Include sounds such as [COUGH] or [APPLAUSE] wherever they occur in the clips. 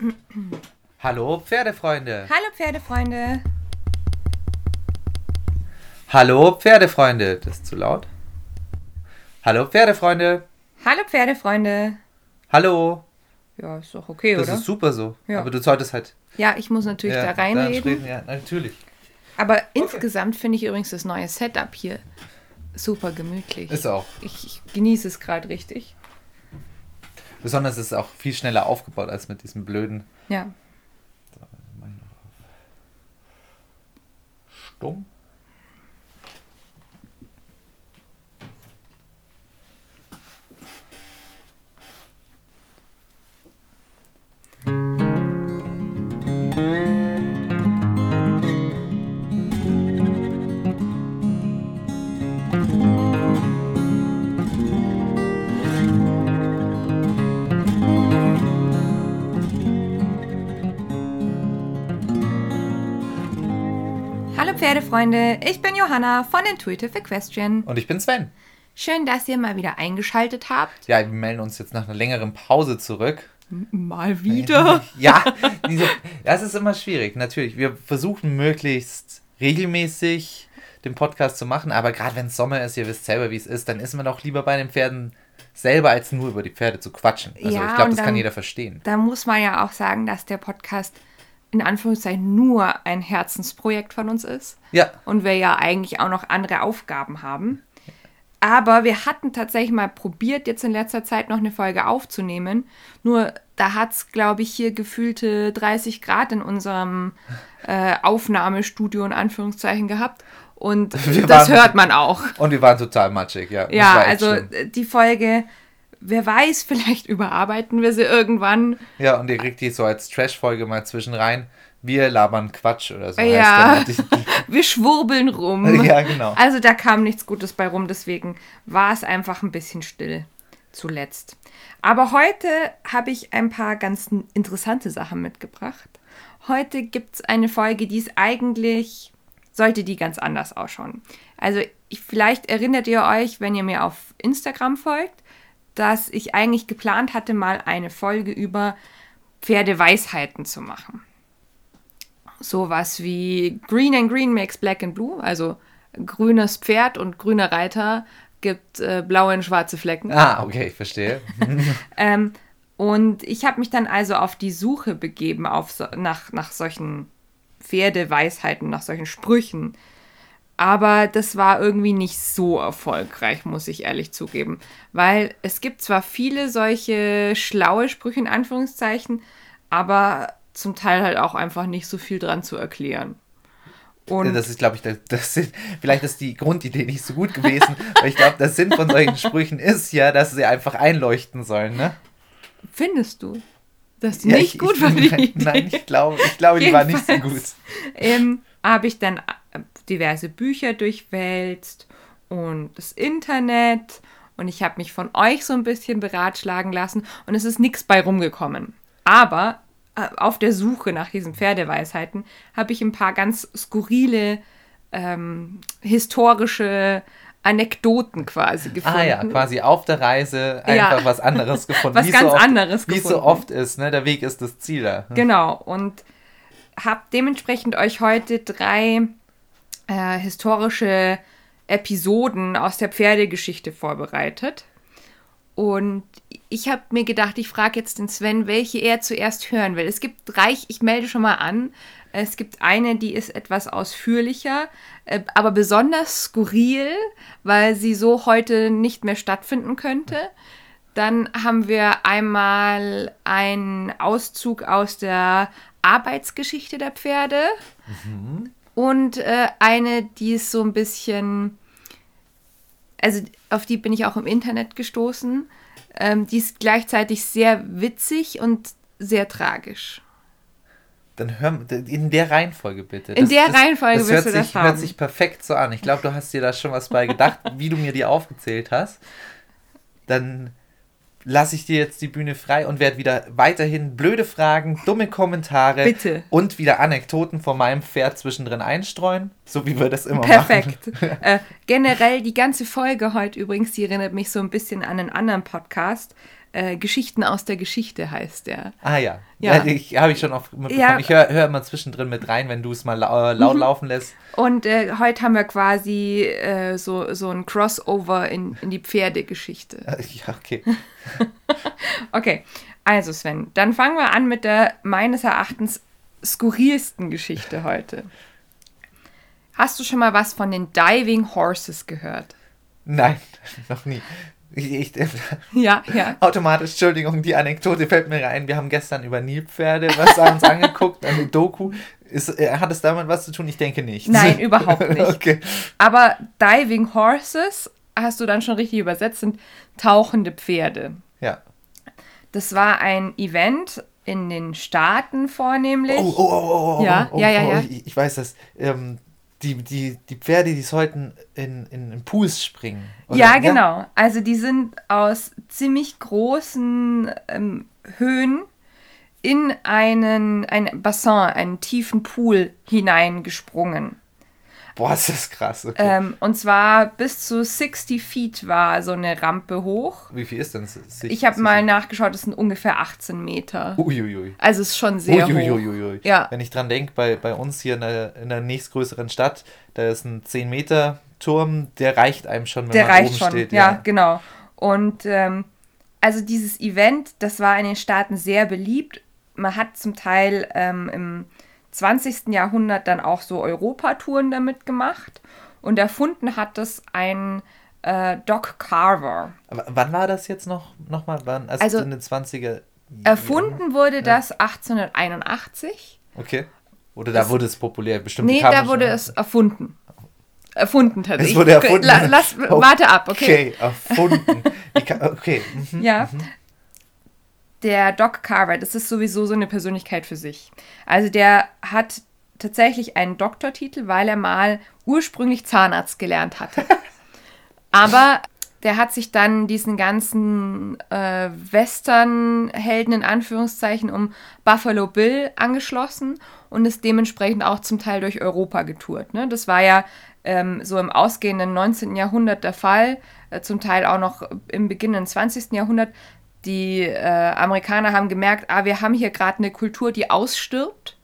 [CLEARS THROAT] Hallo Pferdefreunde. Hallo Pferdefreunde. Hallo Pferdefreunde. Das ist zu laut. Hallo Pferdefreunde. Hallo Pferdefreunde. Hallo. Ja, ist doch okay, Das oder? ist super so. Ja. Aber du solltest halt. ja, ich muss natürlich ja, da reinreden. reden. Ja, natürlich. Aber insgesamt finde ich übrigens das neue Setup hier super gemütlich. Ist auch. ich, ich genieße es gerade richtig. Besonders ist es auch viel schneller aufgebaut als mit diesem blöden Ja. Stumm. Hallo Pferdefreunde, ich bin Johanna von Intuitive Equestrian. Und ich bin Sven. Schön, dass ihr mal wieder eingeschaltet habt. Ja, wir melden uns jetzt nach einer längeren Pause zurück. Mal wieder. [LAUGHS] Ja, diese, das ist immer schwierig. Natürlich, wir versuchen möglichst regelmäßig den Podcast zu machen, aber gerade wenn es Sommer ist, ihr wisst selber, wie es ist, dann ist man doch lieber bei den Pferden selber, als nur über die Pferde zu quatschen. Also Ja, ich glaube, das kann dann- jeder verstehen. Da muss man ja auch sagen, dass der Podcast in Anführungszeichen nur ein Herzensprojekt von uns ist. Ja, und wir ja eigentlich auch noch andere Aufgaben haben. Aber wir hatten tatsächlich mal probiert, jetzt in letzter Zeit noch eine Folge aufzunehmen. Nur da hat es, glaube ich, hier gefühlte 30 Grad in unserem äh, Aufnahmestudio in Anführungszeichen gehabt. Und Wir das waren- hört man auch. und wir waren total matschig, ja. Ja, also schlimm. die Folge, wer weiß, [LAUGHS] vielleicht überarbeiten wir sie irgendwann. Ja, und ihr kriegt die so als Trash-Folge mal zwischen rein. Wir labern Quatsch oder so. Ja. [LAUGHS] Wir schwurbeln rum. [LAUGHS] Ja, genau. Also da kam nichts Gutes bei rum, deswegen war es einfach ein bisschen still zuletzt. Aber heute habe ich ein paar ganz interessante Sachen mitgebracht. Heute gibt es eine Folge, die ist eigentlich, sollte die ganz anders ausschauen. Also ich, vielleicht erinnert ihr euch, wenn ihr mir auf Instagram folgt, dass ich eigentlich geplant hatte, mal eine Folge über Pferdeweisheiten zu machen sowas wie Green and Green makes Black and Blue, also grünes Pferd und grüner Reiter gibt äh, blaue und schwarze Flecken. Ah, okay, ich verstehe. [LAUGHS] [LAUGHS] Ähm, und ich habe mich dann also auf die Suche begeben auf nach, nach solchen Pferdeweisheiten, nach solchen Sprüchen. Aber das war irgendwie nicht so erfolgreich, muss ich ehrlich zugeben. Weil es gibt zwar viele solche schlaue Sprüche in Anführungszeichen, aber zum Teil halt auch einfach nicht so viel dran zu erklären. Und Das ist, glaube ich, das, das vielleicht ist die Grundidee nicht so gut gewesen, [LAUGHS] weil ich glaube, der Sinn von solchen Sprüchen ist ja, dass sie einfach einleuchten sollen, ne? findest du, dass die Ja, nicht ich, gut ich, war, die nein, Idee? nein, ich glaube, ich glaube, die war nicht so gut. Ähm, habe ich dann äh, diverse Bücher durchwälzt und das Internet und ich habe mich von euch so ein bisschen beratschlagen lassen und es ist nichts bei rumgekommen. Aber äh, auf der Suche nach diesen Pferdeweisheiten habe ich ein paar ganz skurrile ähm, historische Anekdoten quasi gefunden. Ah ja, quasi auf der Reise einfach Ja. was anderes [LAUGHS] gefunden. Was Wie ganz so oft, anderes Wie es so gefunden. oft ist, ne? Der Weg ist das Ziel da. Genau, und habe dementsprechend euch heute drei äh, historische Episoden aus der Pferdegeschichte vorbereitet. Und ich habe mir gedacht, ich frage jetzt den Sven, welche er zuerst hören will. Es gibt drei, ich melde schon mal an. Es gibt eine, die ist etwas ausführlicher, äh, aber besonders skurril, weil sie so heute nicht mehr stattfinden könnte. Dann haben wir einmal einen Auszug aus der Arbeitsgeschichte der Pferde und äh, eine, die ist so ein bisschen, also auf die bin ich auch im Internet gestoßen. Ähm, die ist gleichzeitig sehr witzig und sehr tragisch. Dann hör in der Reihenfolge bitte. In der Reihenfolge das willst hört du das sich, haben. hört sich perfekt so an. Ich glaube, du hast dir da schon was bei gedacht, wie du mir die aufgezählt hast. Dann lasse ich dir jetzt die Bühne frei und werde wieder weiterhin blöde Fragen, dumme Kommentare Bitte. und wieder Anekdoten von meinem Pferd zwischendrin einstreuen, so wie wir das immer Perfekt. machen. [LAUGHS] äh, generell die ganze Folge heute übrigens, die erinnert mich so ein bisschen an einen anderen Podcast. Äh, Geschichten aus der Geschichte heißt der. Ah ja. Ja. ja. ich habe ich schon oft mitbekommen. Ja. Ich höre hör immer zwischendrin mit rein, wenn du es mal lau äh, laut laufen lässt. Und äh, heute haben wir quasi äh, so, so ein Crossover in, in die Pferdegeschichte. [LAUGHS] Ja, okay. [LAUGHS] Okay, also Sven, dann fangen wir an mit der meines Erachtens skurrilsten Geschichte heute. Hast du schon mal was von den Diving Horses gehört? Nein, [LAUGHS] noch nie. Ich, ich, [LAUGHS] Ja, ja. automatisch, Entschuldigung, die Anekdote fällt mir rein. Wir haben gestern über Nilpferde was uns [LAUGHS] angeguckt, eine Doku. Ist, äh, hat es damit was zu tun? Ich denke nicht. Nein, [LAUGHS] überhaupt nicht. Okay. Aber Diving Horses, hast du dann schon richtig übersetzt, sind tauchende Pferde. Ja. Das war ein Event in den Staaten vornehmlich. Oh, oh, oh, oh, oh, Ja, oh, ja, ja, oh, ja. Ich, ich weiß das. Ähm, die, die, die Pferde, die sollten in, in, in Pools springen. oder? Ja, genau. Also die sind aus ziemlich großen ähm, Höhen in einen, ein Bassin, einen tiefen Pool hineingesprungen. Boah, ist das krass. Okay. Ähm, und zwar bis zu 60 Feet war so eine Rampe hoch. Wie viel ist denn das? Ich habe mal nachgeschaut, das sind ungefähr 18 Meter. Uiuiui. Also es ist schon sehr hoch. Uiuiuiui. Ja. Wenn ich dran denke, bei, bei uns hier in der, in der nächstgrößeren Stadt, da ist ein 10-Meter-Turm, der reicht einem schon, wenn Der man reicht oben schon, steht. ja, genau. Und ähm, also dieses Event, das war in den Staaten sehr beliebt. Man hat zum Teil ähm, im 20. Jahrhundert dann auch so Europatouren damit gemacht. Und erfunden hat das ein äh, Doc Carver. Aber wann war das jetzt noch, noch mal? Wann? Also, Also, in den 20er Erfunden wurde das 1881. Okay. Oder da Das- wurde es populär. Bestimmt Nee, da wurde es erfunden. Erfunden tatsächlich. Es wurde erfunden. La, lass, [LAUGHS] warte ab, okay. Okay, erfunden. Kann, okay. mhm. Ja. Der Doc Carver, das ist sowieso so eine Persönlichkeit für sich. Also der hat tatsächlich einen Doktortitel, weil er mal ursprünglich Zahnarzt gelernt hatte. [LAUGHS] Aber der hat sich dann diesen ganzen äh, Western-Helden in Anführungszeichen um Buffalo Bill angeschlossen und ist dementsprechend auch zum Teil durch Europa getourt. Ne? Das war ja ähm, so im ausgehenden 19. Jahrhundert der Fall, äh, zum Teil auch noch im beginnenden 20. Jahrhundert. Die äh, Amerikaner haben gemerkt, ah, wir haben hier gerade eine Kultur, die ausstirbt.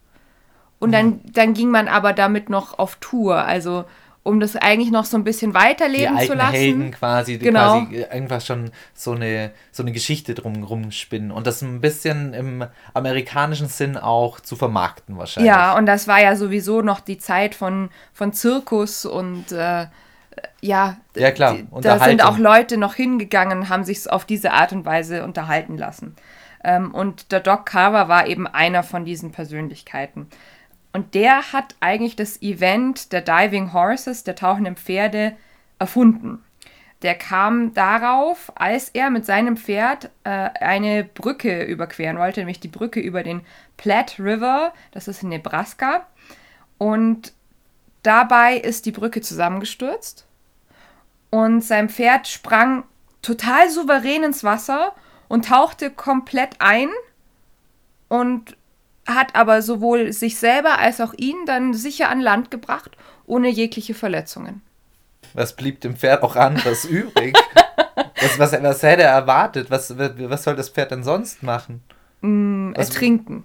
Und dann, dann ging man aber damit noch auf Tour, also um das eigentlich noch so ein bisschen weiterleben zu lassen. Helden quasi, Genau. quasi irgendwas schon so eine, so eine Geschichte drum spinnen und das ein bisschen im amerikanischen Sinn auch zu vermarkten wahrscheinlich. Ja, und das war ja sowieso noch die Zeit von, von Zirkus und äh, ja, Ja, klar, da sind auch Leute noch hingegangen haben sich auf diese Art und Weise unterhalten lassen. Ähm, und der Doc Carver war eben einer von diesen Persönlichkeiten. Und der hat eigentlich das Event der Diving Horses, der tauchenden Pferde, erfunden. Der kam darauf, als er mit seinem Pferd äh, eine Brücke überqueren wollte, nämlich die Brücke über den Platte River, das ist in Nebraska. Und dabei ist die Brücke zusammengestürzt und sein Pferd sprang total souverän ins Wasser und tauchte komplett ein und hat aber sowohl sich selber als auch ihn dann sicher an Land gebracht, ohne jegliche Verletzungen. Was blieb dem Pferd auch anderes [LAUGHS] übrig? Was, was, was hätte er erwartet? Was, was soll das Pferd denn sonst machen? Was- Ertrinken.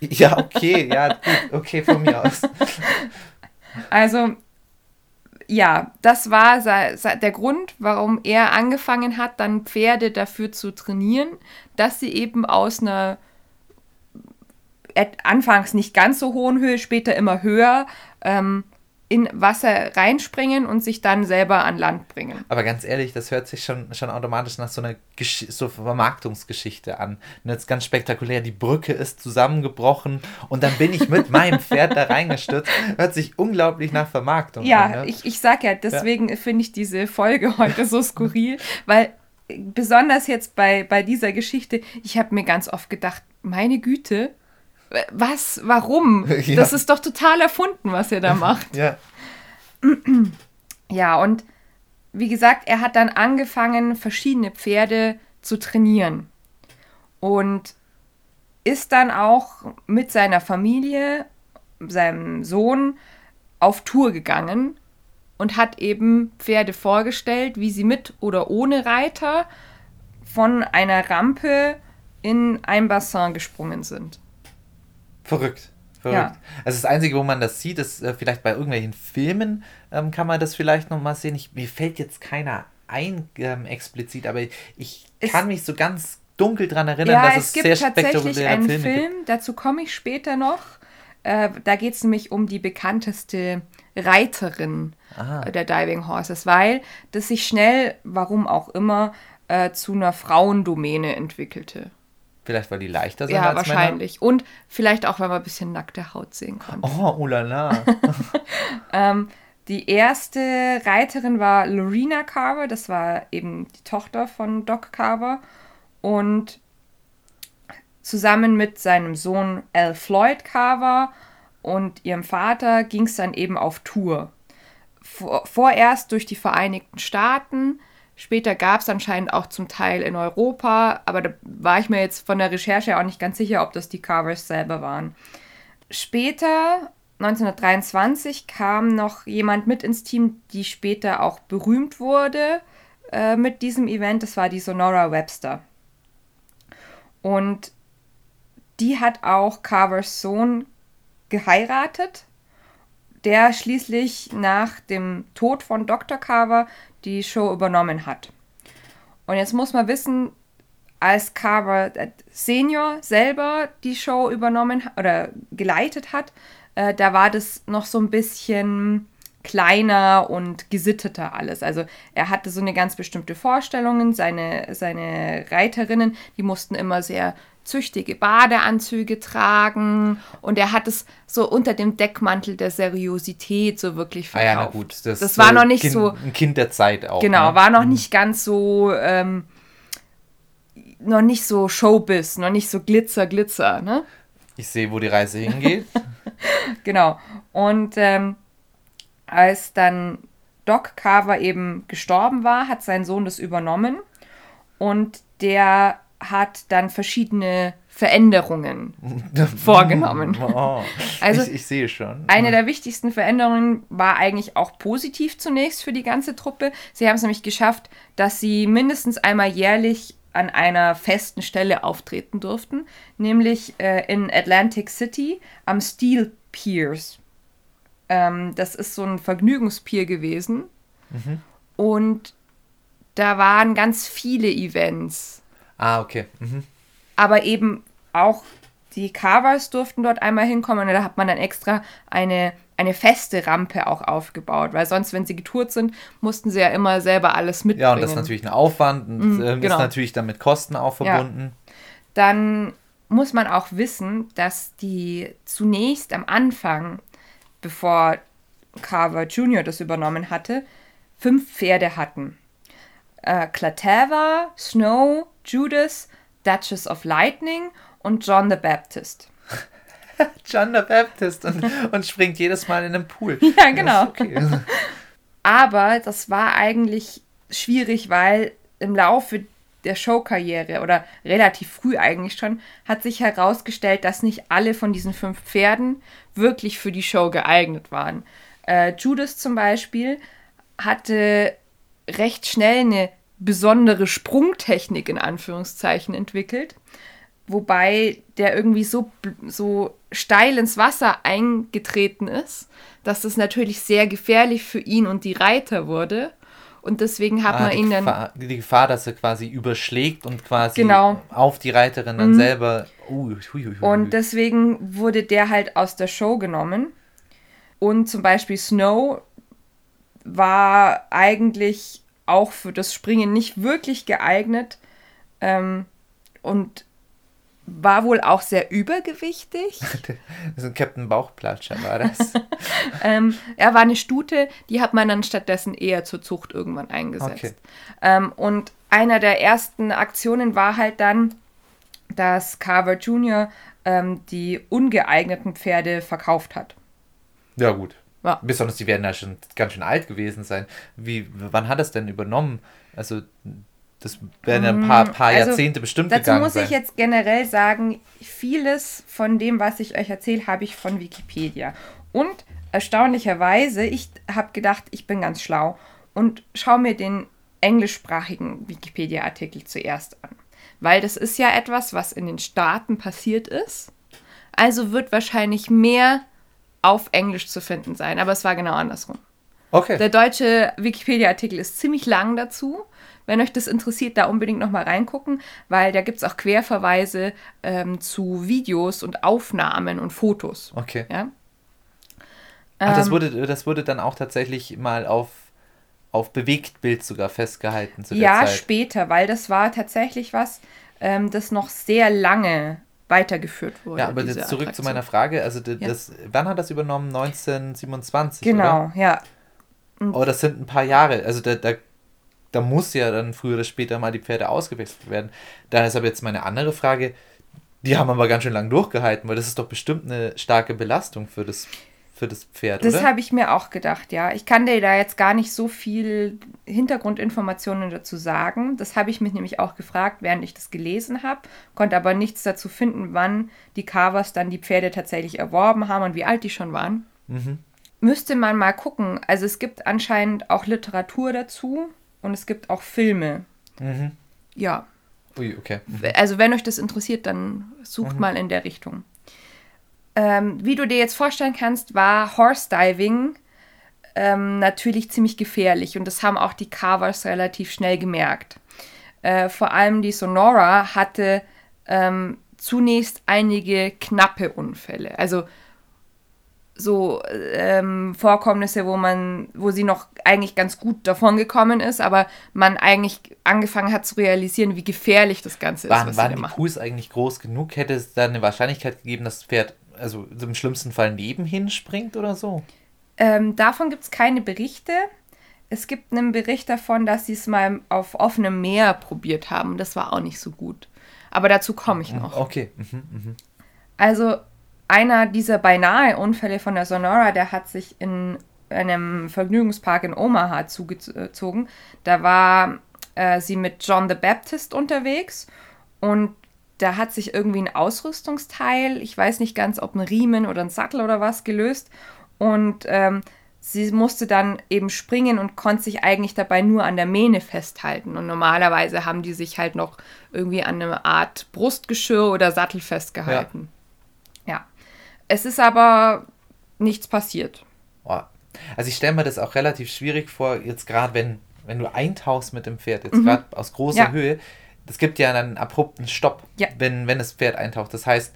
Ja, okay, ja, gut, okay, von mir aus. [LAUGHS] Also, ja, das war der Grund, warum er angefangen hat, dann Pferde dafür zu trainieren, dass sie eben aus einer et- anfangs nicht ganz so hohen Höhe, später immer höher, ähm, in Wasser reinspringen und sich dann selber an Land bringen. Aber ganz ehrlich, das hört sich schon, schon automatisch nach so einer Gesch so Vermarktungsgeschichte an. Und jetzt ganz spektakulär, die Brücke ist zusammengebrochen und dann bin ich mit [LAUGHS] meinem Pferd da reingestürzt. Hört sich unglaublich nach Vermarktung Ja, an. ne? ich, ich sag ja, deswegen finde ich diese Folge heute so skurril, weil besonders jetzt bei, bei dieser Geschichte, ich habe mir ganz oft gedacht, meine Güte, was, warum? [LAUGHS] Ja. Das ist doch total erfunden, was er da macht. [LAUGHS] Ja, Ja, und wie gesagt, er hat dann angefangen, verschiedene Pferde zu trainieren. Und ist dann auch mit seiner Familie, seinem Sohn, auf Tour gegangen und hat eben Pferde vorgestellt, wie sie mit oder ohne Reiter von einer Rampe in ein Bassin gesprungen sind. Verrückt. Verrückt. Ja. Also das Einzige, wo man das sieht, ist äh, vielleicht bei irgendwelchen Filmen ähm, kann man das vielleicht noch mal sehen. Ich, mir fällt jetzt keiner ein ähm, explizit, aber ich es kann mich so ganz dunkel daran erinnern, ja, dass es, es gibt sehr tatsächlich einen Filme Film, gibt. dazu komme ich später noch. Äh, da geht es nämlich um die bekannteste Reiterin Aha. der Diving Horses, weil das sich schnell, warum auch immer, äh, zu einer Frauendomäne entwickelte. Vielleicht, weil die leichter sind ja, als wahrscheinlich. Männer? Und vielleicht auch, weil man ein bisschen nackte Haut sehen konnte. Oh, oh la la. [LAUGHS] [LAUGHS] ähm, die erste Reiterin war Lorena Carver, das war eben die Tochter von Doc Carver. Und zusammen mit seinem Sohn Al Floyd Carver und ihrem Vater ging es dann eben auf Tour. Vor, vorerst durch die Vereinigten Staaten, später gab es anscheinend auch zum Teil in Europa, aber da war ich mir jetzt von der Recherche auch nicht ganz sicher, ob das die Carvers selber waren. Später, 1923, kam noch jemand mit ins Team, die später auch berühmt wurde äh, mit diesem Event. Das war die Sonora Webster. Und die hat auch Carvers Sohn geheiratet, der schließlich nach dem Tod von Dr. Carver die Show übernommen hat. Und jetzt muss man wissen, als Carver äh, Senior selber die Show übernommen oder geleitet hat, äh, da war das noch so ein bisschen kleiner und gesitteter alles. Also er hatte so eine ganz bestimmte Vorstellungen. Seine, seine Reiterinnen, die mussten immer sehr züchtige Badeanzüge tragen und er hat es so unter dem Deckmantel der Seriosität so wirklich verkauft. Ah ja, na gut. Das, das war noch nicht kind, so... Ein Kind der Zeit auch. Genau, ne? war noch mhm. nicht ganz so... Ähm, noch nicht so Showbiz, noch nicht so Glitzer, Glitzer, ne? Ich sehe, wo die Reise hingeht. [LAUGHS] [LAUGHS] genau. Und ähm, als dann Doc Carver eben gestorben war, hat sein Sohn das übernommen und der hat dann verschiedene Veränderungen [LAUGHS] vorgenommen. [LAUGHS] Oh, also ich, ich, sehe schon. Eine der wichtigsten Veränderungen war eigentlich auch positiv zunächst für die ganze Truppe. Sie haben es nämlich geschafft, dass sie mindestens einmal jährlich an einer festen Stelle auftreten durften, nämlich äh, in Atlantic City am Steel Piers. Ähm, das ist so ein Vergnügungspier gewesen. Mhm. Und da waren ganz viele Events. Ah, okay. Mhm. Aber eben auch die Carvers durften dort einmal hinkommen und da hat man dann extra eine, eine feste Rampe auch aufgebaut, weil sonst, wenn sie getourt sind, mussten sie ja immer selber alles mitbringen. Ja, und das ist natürlich ein Aufwand und mhm, äh, genau. ist natürlich dann mit Kosten auch verbunden. Ja. Dann muss man auch wissen, dass die zunächst am Anfang bevor Carver Jr. das übernommen hatte, fünf Pferde hatten. Äh, Clatava, Snow, Judas, Duchess of Lightning und John the Baptist. [LAUGHS] John the Baptist und, und springt jedes Mal in den Pool. [LAUGHS] Ja, genau. Okay. [LAUGHS] Aber das war eigentlich schwierig, weil im Laufe der Showkarriere oder relativ früh eigentlich schon, hat sich herausgestellt, dass nicht alle von diesen fünf Pferden wirklich für die Show geeignet waren. Äh, Judas zum Beispiel hatte recht schnell eine besondere Sprungtechnik in Anführungszeichen entwickelt, wobei der irgendwie so, so steil ins Wasser eingetreten ist, dass das natürlich sehr gefährlich für ihn und die Reiter wurde. Und deswegen hat ah, man ihn dann. die Gefahr, dass er quasi überschlägt und quasi genau. auf die Reiterin dann mhm. selber. Hui. Und deswegen wurde der halt aus der Show genommen. Und zum Beispiel Snow war eigentlich auch für das Springen nicht wirklich geeignet. Ähm, und war wohl auch sehr übergewichtig. [LAUGHS] so ein Captain Bauchplatscher war das. [LAUGHS] ähm, er war eine Stute, die hat man dann stattdessen eher zur Zucht irgendwann eingesetzt. Okay. Ähm, und einer der ersten Aktionen war halt dann, dass Carver Jr. Ähm, die ungeeigneten Pferde verkauft hat. Ja, gut. Ja. Besonders die werden ja schon ganz schön alt gewesen sein. Wie, wann hat es denn übernommen? Also das werden ein paar, mm, paar also, Jahrzehnte bestimmt dazu gegangen muss ich jetzt generell sagen, vieles von dem, was ich euch erzähle, habe ich von Wikipedia. Und erstaunlicherweise, ich habe gedacht, ich bin ganz schlau und schaue mir den englischsprachigen Wikipedia-Artikel zuerst an. Weil das ist ja etwas, was in den Staaten passiert ist. Also wird wahrscheinlich mehr auf Englisch zu finden sein. Aber es war genau andersrum. Okay. Der deutsche Wikipedia-Artikel ist ziemlich lang dazu. Wenn euch das interessiert, da unbedingt nochmal reingucken, weil da gibt es auch Querverweise ähm, zu Videos und Aufnahmen und Fotos. Okay. Ja? Ach, das, Ähm, wurde, das wurde dann auch tatsächlich mal auf, auf Bewegtbild sogar festgehalten zu der ja, Zeit. später, weil das war tatsächlich was, ähm, das noch sehr lange weitergeführt wurde. Ja, aber jetzt zurück zu Attraktion. meiner Frage. Also d- Ja. das, wann hat das übernommen? 1927, Genau, oder? ja. Oh, das sind ein paar Jahre. Also da, da, da muss ja dann früher oder später mal die Pferde ausgewechselt werden. Da ist aber jetzt meine andere Frage. Die haben aber ganz schön lang durchgehalten, weil das ist doch bestimmt eine starke Belastung für das, für das Pferd, Das habe ich mir auch gedacht, ja. Ich kann dir da jetzt gar nicht so viel Hintergrundinformationen dazu sagen. Das habe ich mich nämlich auch gefragt, während ich das gelesen habe, konnte aber nichts dazu finden, wann die Carvers dann die Pferde tatsächlich erworben haben und wie alt die schon waren. Mhm. Müsste man mal gucken. Also es gibt anscheinend auch Literatur dazu und es gibt auch Filme. Mhm. Ja, Ui, okay. Mhm. also wenn euch das interessiert, dann sucht mal in der Richtung. Ähm, wie du dir jetzt vorstellen kannst, war Horse Diving ähm, natürlich ziemlich gefährlich und das haben auch die Carvers relativ schnell gemerkt. Äh, vor allem die Sonora hatte ähm, zunächst einige knappe Unfälle. Also so ähm, Vorkommnisse, wo man, wo sie noch eigentlich ganz gut davon gekommen ist, aber man eigentlich angefangen hat zu realisieren, wie gefährlich das Ganze ist, Waren, was sie waren die machen. Pools eigentlich groß genug? Hätte es da eine Wahrscheinlichkeit gegeben, dass das Pferd also im schlimmsten Fall nebenhin springt oder so? Ähm, davon gibt es keine Berichte. Es gibt einen Bericht davon, dass sie es mal auf offenem Meer probiert haben. Das war auch nicht so gut. Aber dazu komme ich noch. Okay. Mhm, mhm. Also einer dieser beinahe Unfälle von der Sonora, der hat sich in einem Vergnügungspark in Omaha zugezogen. Da war äh, sie mit John the Baptist unterwegs und da hat sich irgendwie ein Ausrüstungsteil, ich weiß nicht ganz, ob ein Riemen oder ein Sattel oder was gelöst und ähm, sie musste dann eben springen und konnte sich eigentlich dabei nur an der Mähne festhalten. Und normalerweise haben die sich halt noch irgendwie an einer Art Brustgeschirr oder Sattel festgehalten. Ja. Es ist aber nichts passiert. Oh. Also ich stelle mir das auch relativ schwierig vor, jetzt gerade wenn, wenn du eintauchst mit dem Pferd, jetzt Mhm. gerade aus großer Ja. Höhe, das gibt ja einen abrupten Stopp, Ja. wenn, wenn das Pferd eintaucht. Das heißt,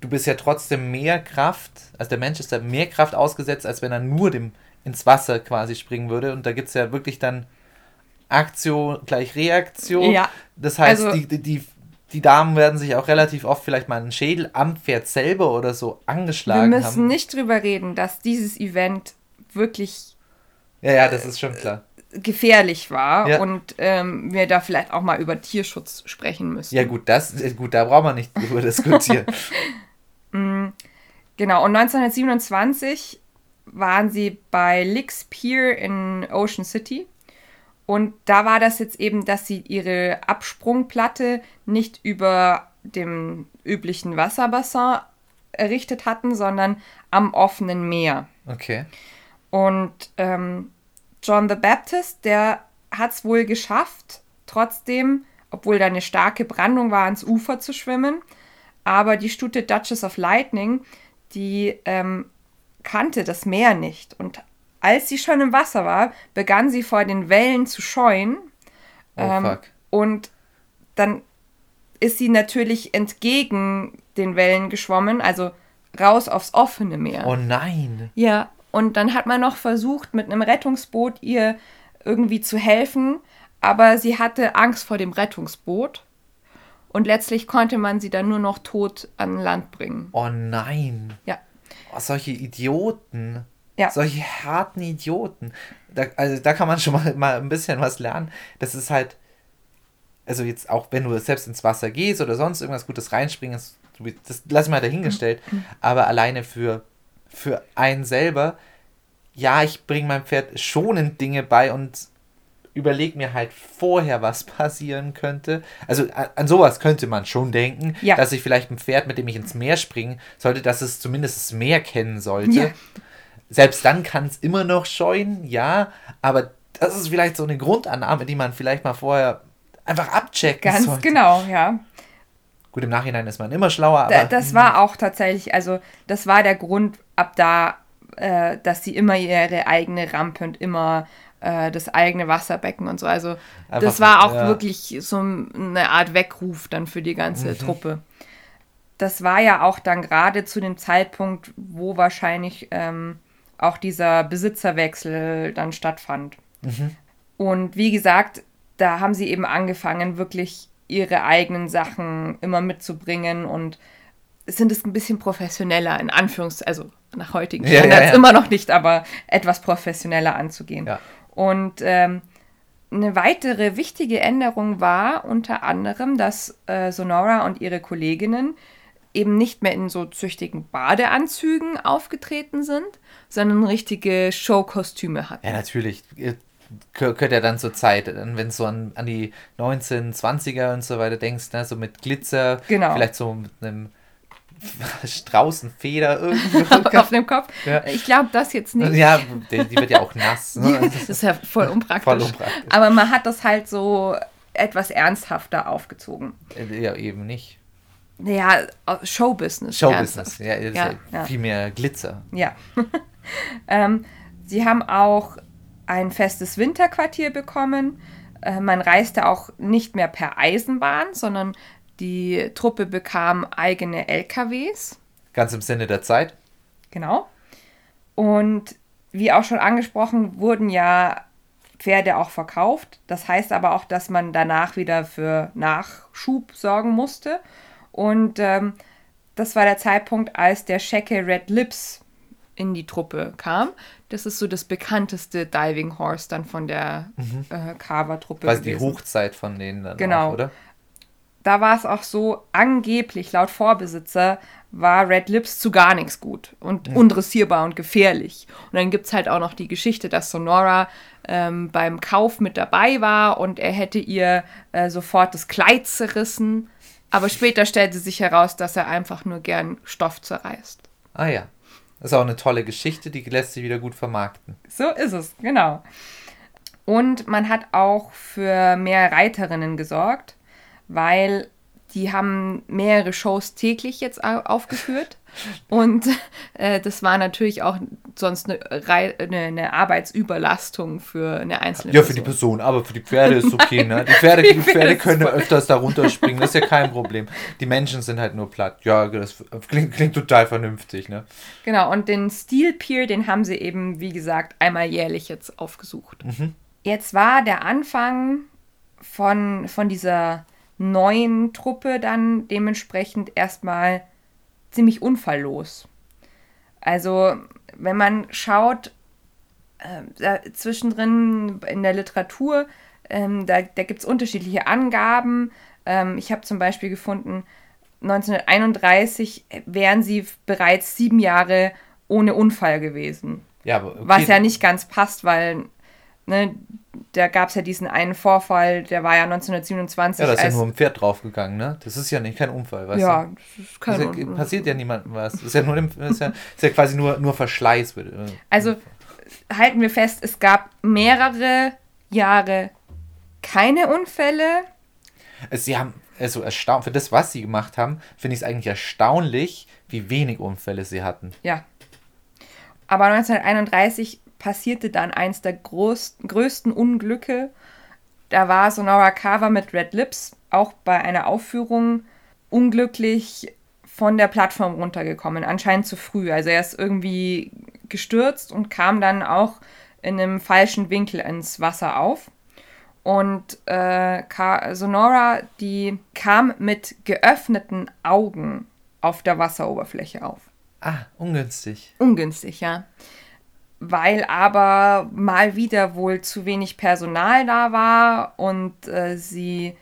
du bist ja trotzdem mehr Kraft, also der Mensch ist da mehr Kraft ausgesetzt, als wenn er nur dem, ins Wasser quasi springen würde. Und da gibt es ja wirklich dann Aktion gleich Reaktion. Ja. Das heißt, Also- die, die, die, Damen werden sich auch relativ oft vielleicht mal einen Schädel am Pferd selber oder so Wir angeschlagen müssen haben. nicht drüber reden, dass dieses Event wirklich Ja, ja, das ist schon klar. Gefährlich war Ja. und ähm, wir da vielleicht auch mal über Tierschutz sprechen müssen. Ja, gut, das, äh, gut, da brauchen wir nicht drüber [LAUGHS] diskutieren. [LAUGHS] Genau, und 1927 waren sie bei Licks Pier in Ocean City. Und da war das jetzt eben, dass sie ihre Absprungplatte nicht über dem üblichen Wasserbassin errichtet hatten, sondern am offenen Meer. Okay. Und ähm, John the Baptist, der hat es wohl geschafft, trotzdem, obwohl da eine starke Brandung war, ans Ufer zu schwimmen. Aber die Stute Duchess of Lightning, die ähm, kannte das Meer nicht. Und als sie schon im Wasser war, begann sie vor den Wellen zu scheuen. Oh, Ähm, fuck. Und dann ist sie natürlich entgegen den Wellen geschwommen, also raus aufs offene Meer. Oh nein. Ja, und dann hat man noch versucht, mit einem Rettungsboot ihr irgendwie zu helfen, aber sie hatte Angst vor dem Rettungsboot. Und letztlich konnte man sie dann nur noch tot an Land bringen. Oh nein. Ja. Oh, solche Idioten. Ja. Solche harten Idioten. Da, also da kann man schon mal, mal ein bisschen was lernen. Das ist halt, also jetzt auch wenn du selbst ins Wasser gehst oder sonst irgendwas Gutes reinspringen, ist- das lass mal dahingestellt. Aber alleine für, für einen selber, ja, ich bringe meinem Pferd schonend Dinge bei und überleg mir halt vorher, was [LAUGHS] passieren könnte. Also an, an sowas könnte man schon denken, Ja. dass ich vielleicht ein Pferd, mit dem ich ins Meer springen sollte, dass es zumindest das Meer kennen sollte. Ja. Selbst dann kann es immer noch scheuen, ja, aber das ist vielleicht so eine Grundannahme, die man vielleicht mal vorher einfach abchecken Ganz sollte. genau, ja. Gut, im Nachhinein ist man immer schlauer, aber Da, das war auch tatsächlich, also das war der Grund ab da, äh, dass sie immer ihre eigene Rampe und immer äh, das eigene Wasserbecken und so. Also das Einfach, war auch ja. wirklich so eine Art Weckruf dann für die ganze Mhm. Truppe. Das war ja auch dann gerade zu dem Zeitpunkt, wo wahrscheinlich ähm, auch dieser Besitzerwechsel dann stattfand. Mhm. Und wie gesagt, da haben sie eben angefangen, wirklich ihre eigenen Sachen immer mitzubringen und sind es ein bisschen professioneller, in Anführungs-, also nach heutigen Ja, ja, Standards ja. immer noch nicht, aber etwas professioneller anzugehen. Ja. Und ähm, eine weitere wichtige Änderung war unter anderem, dass äh, Sonora und ihre Kolleginnen eben nicht mehr in so züchtigen Badeanzügen aufgetreten sind, sondern richtige Showkostüme hatten. Ja, natürlich. Gehört ja dann zur Zeit, wenn du so an, an die 1920er und so weiter denkst, ne, so mit Glitzer, Genau. vielleicht so mit einem [LAUGHS] Straußenfeder irgendwie. [LAUGHS] auf dem Kopf. Ja. Ich glaube das jetzt nicht. ja, die, die wird ja auch nass. Ne? [LAUGHS] Das ist ja voll unpraktisch. Voll unpraktisch. Aber man hat das halt so etwas ernsthafter aufgezogen. Ja, eben nicht. Ja, Showbusiness. Showbusiness. Ja, ja, ja. viel mehr Glitzer. Ja. ähm, sie haben auch ein festes Winterquartier bekommen. Äh, man reiste auch nicht mehr per Eisenbahn, sondern die Truppe bekam eigene LKWs. Ganz im Sinne der Zeit. Genau. Und wie auch schon angesprochen, wurden ja Pferde auch verkauft. Das heißt aber auch, dass man danach wieder für Nachschub sorgen musste. Und ähm, das war der Zeitpunkt, als der Schecke Red Lips in die Truppe kam. Das ist so das bekannteste Diving Horse dann von der äh, Carver-Truppe. Quasi die. Hochzeit von denen dann Genau. auch, oder? da war es auch so, angeblich laut Vorbesitzer war Red Lips zu gar nichts gut und undressierbar und gefährlich. Und dann gibt es halt auch noch die Geschichte, dass Sonora ähm, beim Kauf mit dabei war und er hätte ihr äh, sofort das Kleid zerrissen. Aber später stellte sich heraus, dass er einfach nur gern Stoff zerreißt. Ah ja. Ist auch eine tolle Geschichte, die lässt sich wieder gut vermarkten. So ist es, genau. Und man hat auch für mehr Reiterinnen gesorgt, weil die haben mehrere Shows täglich jetzt au- aufgeführt. Und äh, das war natürlich auch sonst eine, eine, eine Arbeitsüberlastung für eine einzelne Ja, für die Person. Person, aber für die Pferde ist okay, ne? Die Pferde, [LAUGHS] Die Pferde können voll- öfters da runterspringen, das ist ja kein Problem. Die Menschen sind halt nur platt. Ja, das klingt, klingt total vernünftig, ne? Genau, und den Steel Pier, den haben sie eben, wie gesagt, einmal jährlich jetzt aufgesucht. Jetzt war der Anfang von, von dieser neuen Truppe dann dementsprechend erstmal ziemlich unfalllos. Also, wenn man schaut, äh, zwischendrin in der Literatur, ähm, da, da gibt es unterschiedliche Angaben. Ähm, ich habe zum Beispiel gefunden, 1931 wären sie bereits sieben Jahre ohne Unfall gewesen. Ja, okay. Was ja nicht ganz passt, weil ne, da gab es ja diesen einen Vorfall, der war ja 1927. Ja, da ist ja nur ein Pferd draufgegangen, ne? Das ist ja nicht kein Unfall, weißt ja, du? das ist Das kein ist ja, passiert ja niemandem was. Das ist ja, nur das ist ja, das ist ja quasi nur, nur Verschleiß. Also halten wir fest, es gab mehrere Jahre keine Unfälle. Sie haben, also erstaunt, für das, was sie gemacht haben, finde ich es eigentlich erstaunlich, wie wenig Unfälle sie hatten. Ja. Aber 1931 passierte dann eins der groß, größten Unglücke. Da war Sonora Carver mit Red Lips auch bei einer Aufführung unglücklich von der Plattform runtergekommen, anscheinend zu früh. Also er ist irgendwie gestürzt und kam dann auch in einem falschen Winkel ins Wasser auf. Und äh, Sonora, die kam mit geöffneten Augen auf der Wasseroberfläche auf. Ah, ungünstig. Ungünstig, ja. Weil aber mal wieder wohl zu wenig Personal da war und äh, sie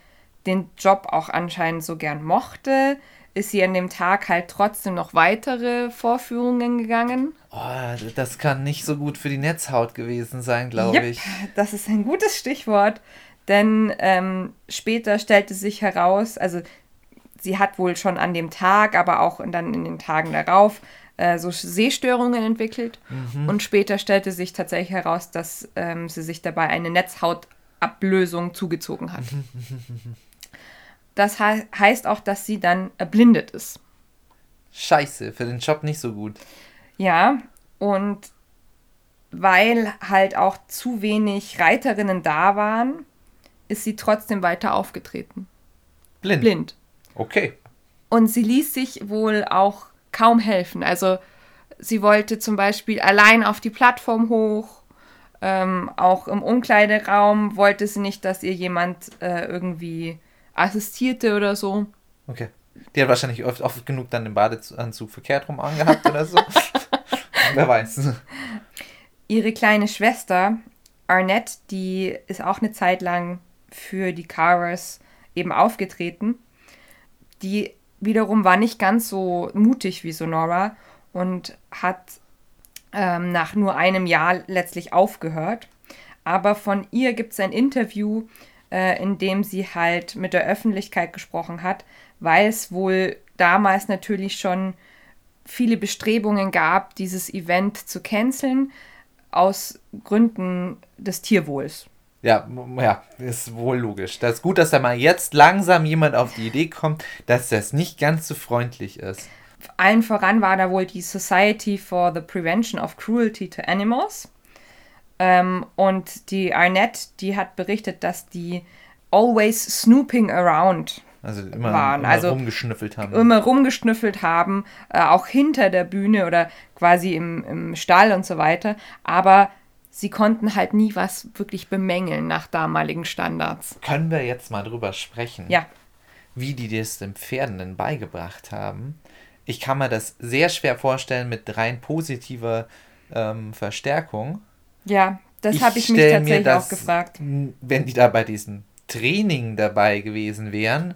den Job auch anscheinend so gern mochte, ist sie an dem Tag halt trotzdem noch weitere Vorführungen gegangen. Oh, das kann nicht so gut für die Netzhaut gewesen sein, glaube Yep, ich. Das ist ein gutes Stichwort, denn ähm, später stellte sich heraus, also sie hat wohl schon an dem Tag, aber auch dann in den Tagen darauf äh, so Sehstörungen entwickelt. Und später stellte sich tatsächlich heraus, dass ähm, sie sich dabei eine Netzhautablösung zugezogen hat. [LAUGHS] Das he heißt auch, dass sie dann erblindet ist. Scheiße, für den Job nicht so gut. Ja, und weil halt auch zu wenig Reiterinnen da waren, ist sie trotzdem weiter aufgetreten. Blind. Blind. Okay. Und sie ließ sich wohl auch kaum helfen. Also sie wollte zum Beispiel allein auf die Plattform hoch. Ähm, auch im Umkleideraum wollte sie nicht, dass ihr jemand äh, irgendwie assistierte oder so. Okay. Die hat wahrscheinlich oft, oft genug dann den Badeanzug verkehrt rum angehabt oder so. [LAUGHS] Wer weiß. Ihre kleine Schwester Arnett, die ist auch eine Zeit lang für die Caras eben aufgetreten. Die wiederum war nicht ganz so mutig wie Sonora und hat ähm, nach nur einem Jahr letztlich aufgehört. Aber von ihr gibt es ein Interview, äh, in dem sie halt mit der Öffentlichkeit gesprochen hat, weil es wohl damals natürlich schon viele Bestrebungen gab, dieses Event zu canceln, aus Gründen des Tierwohls. Ja, ja, ist wohl logisch. Das ist gut, dass da mal jetzt langsam jemand auf die Idee kommt, dass das nicht ganz so freundlich ist. Allen voran war da wohl die Society for the Prevention of Cruelty to Animals. Ähm, und die Arnett, die hat berichtet, dass die always snooping around Also immer, Waren, immer also rumgeschnüffelt haben. immer rumgeschnüffelt haben, äh, auch hinter der Bühne oder quasi im, im Stall und so weiter. Aber sie konnten halt nie was wirklich bemängeln nach damaligen Standards. Können wir jetzt mal drüber sprechen, Ja, wie die das den Pferden denn beigebracht haben? Ich kann mir das sehr schwer vorstellen mit rein positiver ähm, Verstärkung. ja, das habe ich mich tatsächlich auch gefragt. Wenn die da bei diesem Training dabei gewesen wären,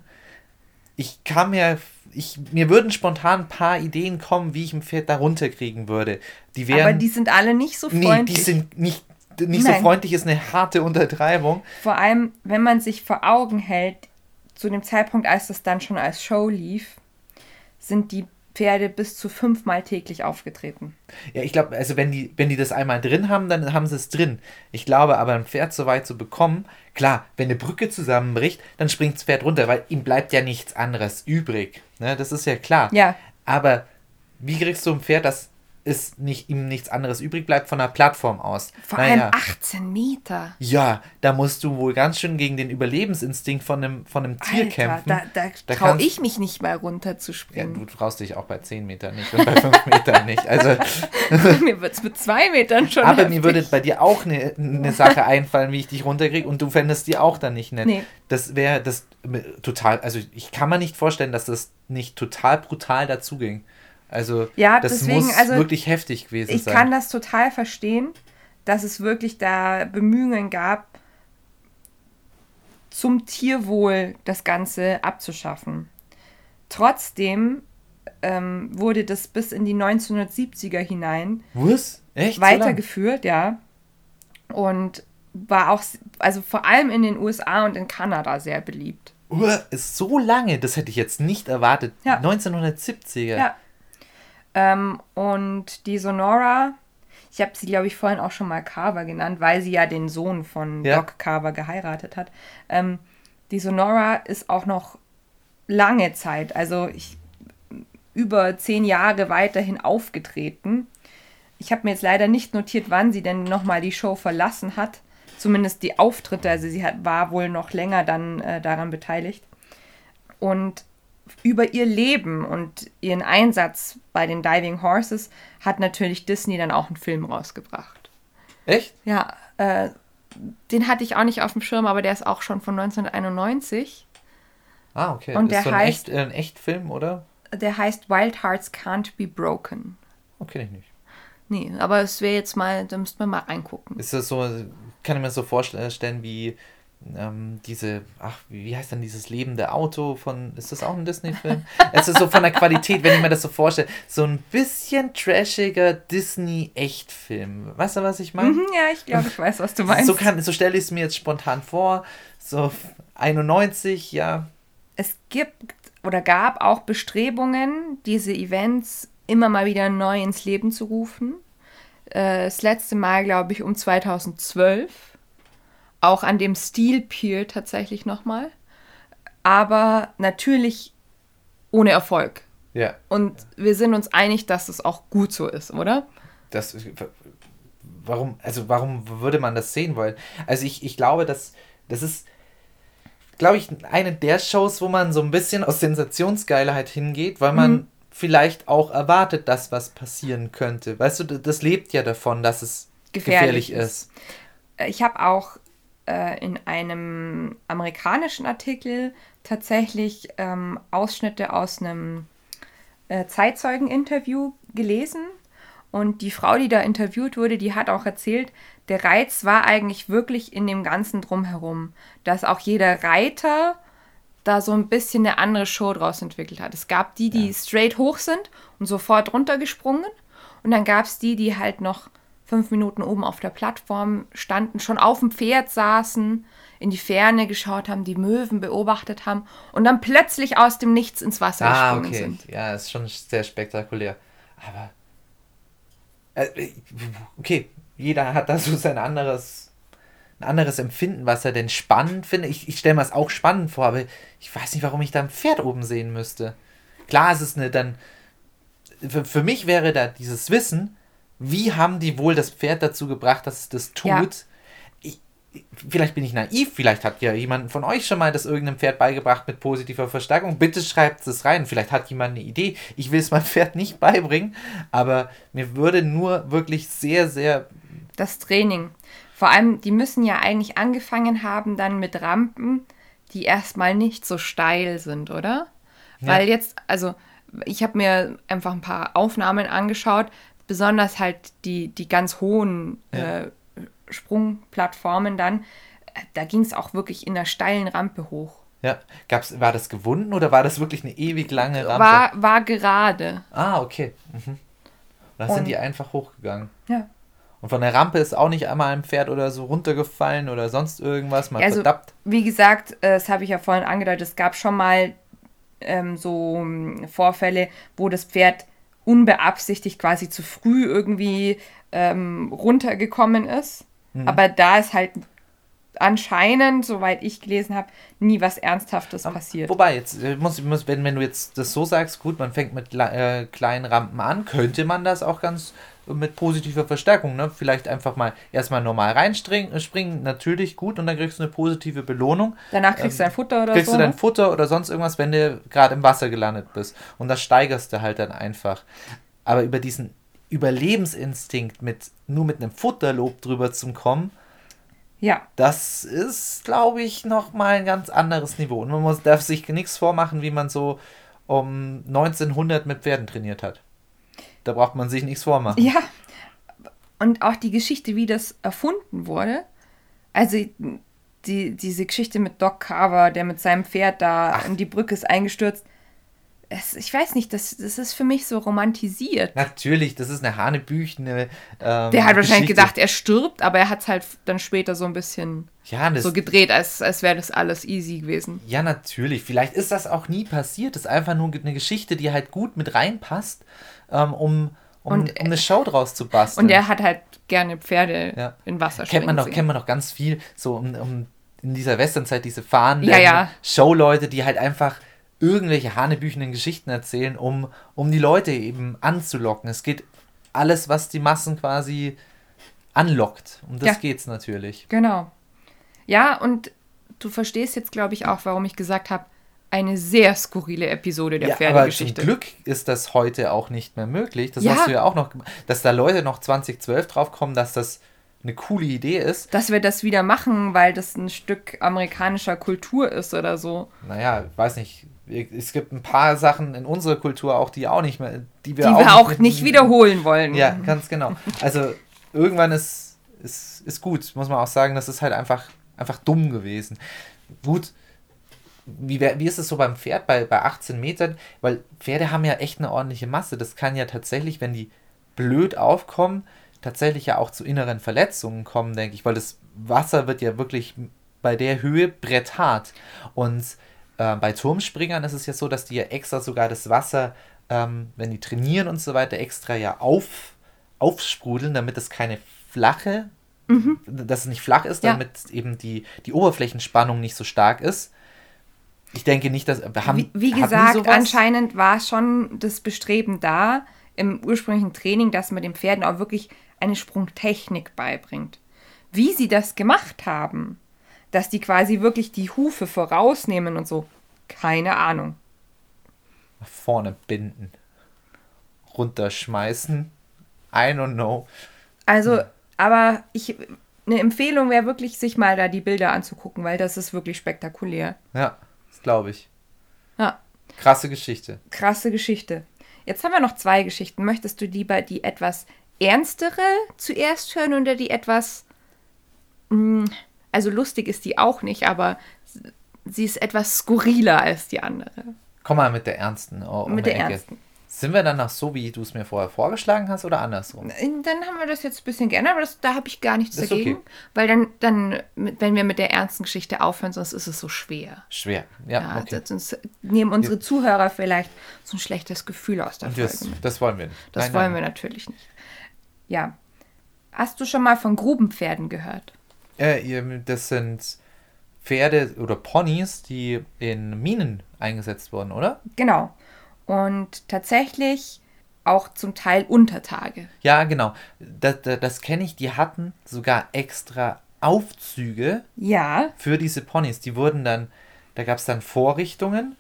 ich kann mir, ich, mir würden spontan ein paar Ideen kommen, wie ich ein Pferd da runterkriegen würde. Die wären, Aber die sind alle nicht so nee, freundlich. die sind nicht, nicht so freundlich, ist eine harte Untertreibung. Vor allem, wenn man sich vor Augen hält, zu dem Zeitpunkt, als das dann schon als Show lief, sind die Pferde bis zu fünfmal täglich aufgetreten. Ja, ich glaube, also wenn die, wenn die das einmal drin haben, dann haben sie es drin. Ich glaube aber, ein Pferd so weit zu bekommen, klar, wenn eine Brücke zusammenbricht, dann springt das Pferd runter, weil ihm bleibt ja nichts anderes übrig. Ne, das ist ja klar. Ja. Aber wie kriegst du ein Pferd, dass es nicht, ihm nichts anderes übrig bleibt von der Plattform aus? Vor Naja, allem 18 Meter. Ja, da musst du wohl ganz schön gegen den Überlebensinstinkt von einem, von einem Tier Alter, kämpfen. da, da, Da traue ich mich nicht mal runter zu ja, springen. du traust dich auch bei 10 Metern nicht und bei 5 Metern nicht. Also, [LAUGHS] mir wird es mit zwei Metern schon aber heftig. mir würde bei dir auch eine ne Sache einfallen, wie ich dich runterkriege und du fändest die auch dann nicht nett. Nee. Das wäre das äh, total, also ich kann mir nicht vorstellen, dass das nicht total brutal dazuging. Also Ja, das deswegen, muss also, wirklich heftig gewesen Ich sein. kann das total verstehen, dass es wirklich da Bemühungen gab, zum Tierwohl das Ganze abzuschaffen. Trotzdem ähm, wurde das bis in die 1970er hinein Was? Echt? So weitergeführt, ja. Und war auch, also vor allem in den USA und in Kanada sehr beliebt. Uah, ist so lange, das hätte ich jetzt nicht erwartet. Ja. 1970er. Ja. Ähm, und die Sonora, ich habe sie, glaube ich, vorhin auch schon mal Carver genannt, weil sie ja den Sohn von Ja. Doc Carver geheiratet hat. Ähm, die Sonora ist auch noch lange Zeit, also ich, über zehn Jahre weiterhin aufgetreten. Ich habe mir jetzt leider nicht notiert, wann sie denn nochmal die Show verlassen hat. Zumindest die Auftritte, also sie hat, war wohl noch länger dann äh, daran beteiligt. Und über ihr Leben und ihren Einsatz bei den Diving Horses hat natürlich Disney dann auch einen Film rausgebracht. Echt? Ja, äh, den hatte ich auch nicht auf dem Schirm, aber der ist auch schon von 1991. Ah, okay. Und ist der so ein, heißt- echt, äh, ein Echtfilm, oder? Der heißt Wild Hearts Can't Be Broken. Oh, kenn ich nicht. Nee, aber es wäre jetzt mal, da müsste man mal reingucken. Ist das so, kann ich mir so vorstellen wie ähm, diese, ach, wie heißt dann dieses lebende Auto von, ist das auch ein Disney-Film? [LAUGHS] es ist so von der Qualität, wenn ich mir das so vorstelle, so ein bisschen trashiger Disney-Echtfilm. Weißt du, was ich meine? Mhm, ja, ich glaube, ich weiß, was du meinst. So, kann, so stelle ich es mir jetzt spontan vor. So 91, ja. es gibt oder gab auch Bestrebungen, diese Events immer mal wieder neu ins Leben zu rufen. Äh, das letzte Mal, glaube ich, um 2012. Auch an dem Steel Pier tatsächlich nochmal. Aber natürlich ohne Erfolg. Ja. Und wir sind uns einig, dass es auch gut so ist, oder? Das, warum, also warum würde man das sehen wollen? Also ich, ich glaube, dass das ist, glaube ich, eine der Shows, wo man so ein bisschen aus Sensationsgeilheit hingeht, weil man mhm. vielleicht auch erwartet, dass was passieren könnte. Weißt du, das lebt ja davon, dass es gefährlich, gefährlich ist. Ich habe auch äh, in einem amerikanischen Artikel tatsächlich ähm, Ausschnitte aus einem äh, Zeitzeugeninterview gelesen. Und die Frau, die da interviewt wurde, die hat auch erzählt, der Reiz war eigentlich wirklich in dem Ganzen drumherum, dass auch jeder Reiter da so ein bisschen eine andere Show draus entwickelt hat. Es gab die, die ja. straight hoch sind und sofort runtergesprungen. Und dann gab es die, die halt noch fünf Minuten oben auf der Plattform standen, schon auf dem Pferd saßen, in die Ferne geschaut haben, die Möwen beobachtet haben und dann plötzlich aus dem Nichts ins Wasser ah, gesprungen okay. sind. Ja, ist schon sehr spektakulär. Aber äh, okay, jeder hat da so sein anderes, ein anderes Empfinden, was er denn spannend findet. Ich, ich stelle mir das auch spannend vor, aber ich weiß nicht, warum ich da ein Pferd oben sehen müsste. Klar ist es eine dann. Für, für mich wäre da dieses Wissen, wie haben die wohl das Pferd dazu gebracht, dass es das tut? Ja. Ich, vielleicht bin ich naiv, vielleicht hat ja jemand von euch schon mal das irgendeinem Pferd beigebracht mit positiver Verstärkung. Bitte schreibt es rein. Vielleicht hat jemand eine Idee. Ich will es meinem Pferd nicht beibringen, aber mir würde nur wirklich sehr, sehr. Das Training. Vor allem, die müssen ja eigentlich angefangen haben dann mit Rampen, die erstmal nicht so steil sind, oder? Ja. Weil jetzt, also ich habe mir einfach ein paar Aufnahmen angeschaut besonders halt die, die ganz hohen ja. äh, Sprungplattformen dann, äh, da ging es auch wirklich in einer steilen Rampe hoch. Ja, Gab's, war das gewunden oder war das wirklich eine ewig lange Rampe? War, war gerade. Ah, okay. Mhm. Da sind die einfach hochgegangen. Ja. Und von der Rampe ist auch nicht einmal ein Pferd oder so runtergefallen oder sonst irgendwas, mal also, verdappt. Wie gesagt, äh, das habe ich ja vorhin angedeutet, es gab schon mal ähm, so hm, Vorfälle, wo das Pferd unbeabsichtigt quasi zu früh irgendwie ähm, runtergekommen ist. Mhm. Aber da ist halt anscheinend, soweit ich gelesen habe, nie was Ernsthaftes Aber, passiert. Wobei, jetzt äh, muss, muss wenn, wenn du jetzt das so sagst, gut, man fängt mit äh, kleinen Rampen an, könnte man das auch ganz mit positiver Verstärkung, ne? Vielleicht einfach mal erstmal normal reinspringen, äh, natürlich gut und dann kriegst du eine positive Belohnung. Danach kriegst ähm, du dein Futter oder kriegst so. Kriegst du dein ne? Futter oder sonst irgendwas, wenn du gerade im Wasser gelandet bist. Und das steigerst du halt dann einfach. Aber über diesen Überlebensinstinkt mit nur mit einem Futterlob drüber zu kommen, ja. Das ist, glaube ich, nochmal ein ganz anderes Niveau. Und man muss, darf sich nichts vormachen, wie man so um 1900 mit Pferden trainiert hat. Da braucht man sich nichts vormachen. Ja. Und auch die Geschichte, wie das erfunden wurde. Also die, diese Geschichte mit Doc Carver, der mit seinem Pferd da Ach. in die Brücke ist eingestürzt. Es, ich weiß nicht, das, das ist für mich so romantisiert. Natürlich, das ist eine hanebüchene. Ähm, der hat wahrscheinlich gedacht, er stirbt, aber er hat es halt dann später so ein bisschen ja, so gedreht, als, als wäre das alles easy gewesen. Ja, natürlich. Vielleicht ist das auch nie passiert. Das ist einfach nur eine Geschichte, die halt gut mit reinpasst ähm, um, um, und, um eine Show draus zu basteln. Und er hat halt gerne Pferde ja. in Wasser kennt man doch Kennt man doch ganz viel, so um, um in dieser Westernzeit diese fahrenden ja, ja. Showleute, die halt einfach irgendwelche hanebüchenden Geschichten erzählen, um, um die Leute eben anzulocken. Es geht alles, was die Massen quasi anlockt. Um das ja. geht's natürlich. Genau. Ja, und du verstehst jetzt, glaube ich, auch, warum ich gesagt habe, eine sehr skurrile Episode der ja, Pferdegeschichte. Aber zum Glück ist das heute auch nicht mehr möglich. Das ja. hast du ja auch noch, dass da Leute noch 2012 draufkommen, dass das eine coole Idee ist. Dass wir das wieder machen, weil das ein Stück amerikanischer Kultur ist oder so. Naja, ich weiß nicht. Es gibt ein paar Sachen in unserer Kultur auch, die auch nicht mehr, die wir, die auch, wir auch nicht, nicht wiederholen wollen. Ja, ganz genau. Also irgendwann ist, ist, ist gut, muss man auch sagen, das ist halt einfach, einfach dumm gewesen. Gut, wie, wie ist es so beim Pferd bei, bei 18 Metern? Weil Pferde haben ja echt eine ordentliche Masse. Das kann ja tatsächlich, wenn die blöd aufkommen, tatsächlich ja auch zu inneren Verletzungen kommen, denke ich, weil das Wasser wird ja wirklich bei der Höhe bretthart. Und äh, bei Turmspringern ist es ja so, dass die ja extra sogar das Wasser, ähm, wenn die trainieren und so weiter, extra ja auf, aufsprudeln, damit es keine flache, mhm. dass es nicht flach ist, Ja. damit eben die, die Oberflächenspannung nicht so stark ist. Ich denke nicht, dass wir haben. Wie, wie gesagt, anscheinend war schon das Bestreben da im ursprünglichen Training, dass man den Pferden auch wirklich eine Sprungtechnik beibringt. Wie sie das gemacht haben, dass die quasi wirklich die Hufe vorausnehmen und so, keine Ahnung. Nach vorne binden, runterschmeißen. I don't know. Also, aber ich, eine Empfehlung wäre wirklich, sich mal da die Bilder anzugucken, weil das ist wirklich spektakulär. Ja, glaube ich. Ja, Krasse Geschichte. krasse Geschichte. Jetzt haben wir noch zwei Geschichten. Möchtest du lieber die etwas ernstere zuerst hören oder die etwas. mh, Also lustig ist die auch nicht, aber sie ist etwas skurriler als die andere. Komm mal mit der ernsten. Oh, um Mit der Ecke. ernsten. Sind wir danach so, wie du es mir vorher vorgeschlagen hast oder andersrum? Dann haben wir das jetzt ein bisschen geändert, aber das, da habe ich gar nichts Ist dagegen. okay. Weil dann, dann, wenn wir mit der ernsten Geschichte aufhören, sonst ist es so schwer. Schwer. Ja, Ja, okay. Sonst nehmen unsere Zuhörer vielleicht so ein schlechtes Gefühl aus der Und Folge das, mit. das wollen wir nicht. Das Nein, wollen nein. wir natürlich nicht. Ja. Hast du schon mal von Grubenpferden gehört? Äh, das sind Pferde oder Ponys, die in Minen eingesetzt wurden, oder? Genau. Und tatsächlich auch zum Teil Untertage. Ja, genau. Das, das, das kenne ich. Die hatten sogar extra Aufzüge Ja, für diese Ponys. Die wurden dann, da gab es dann Vorrichtungen.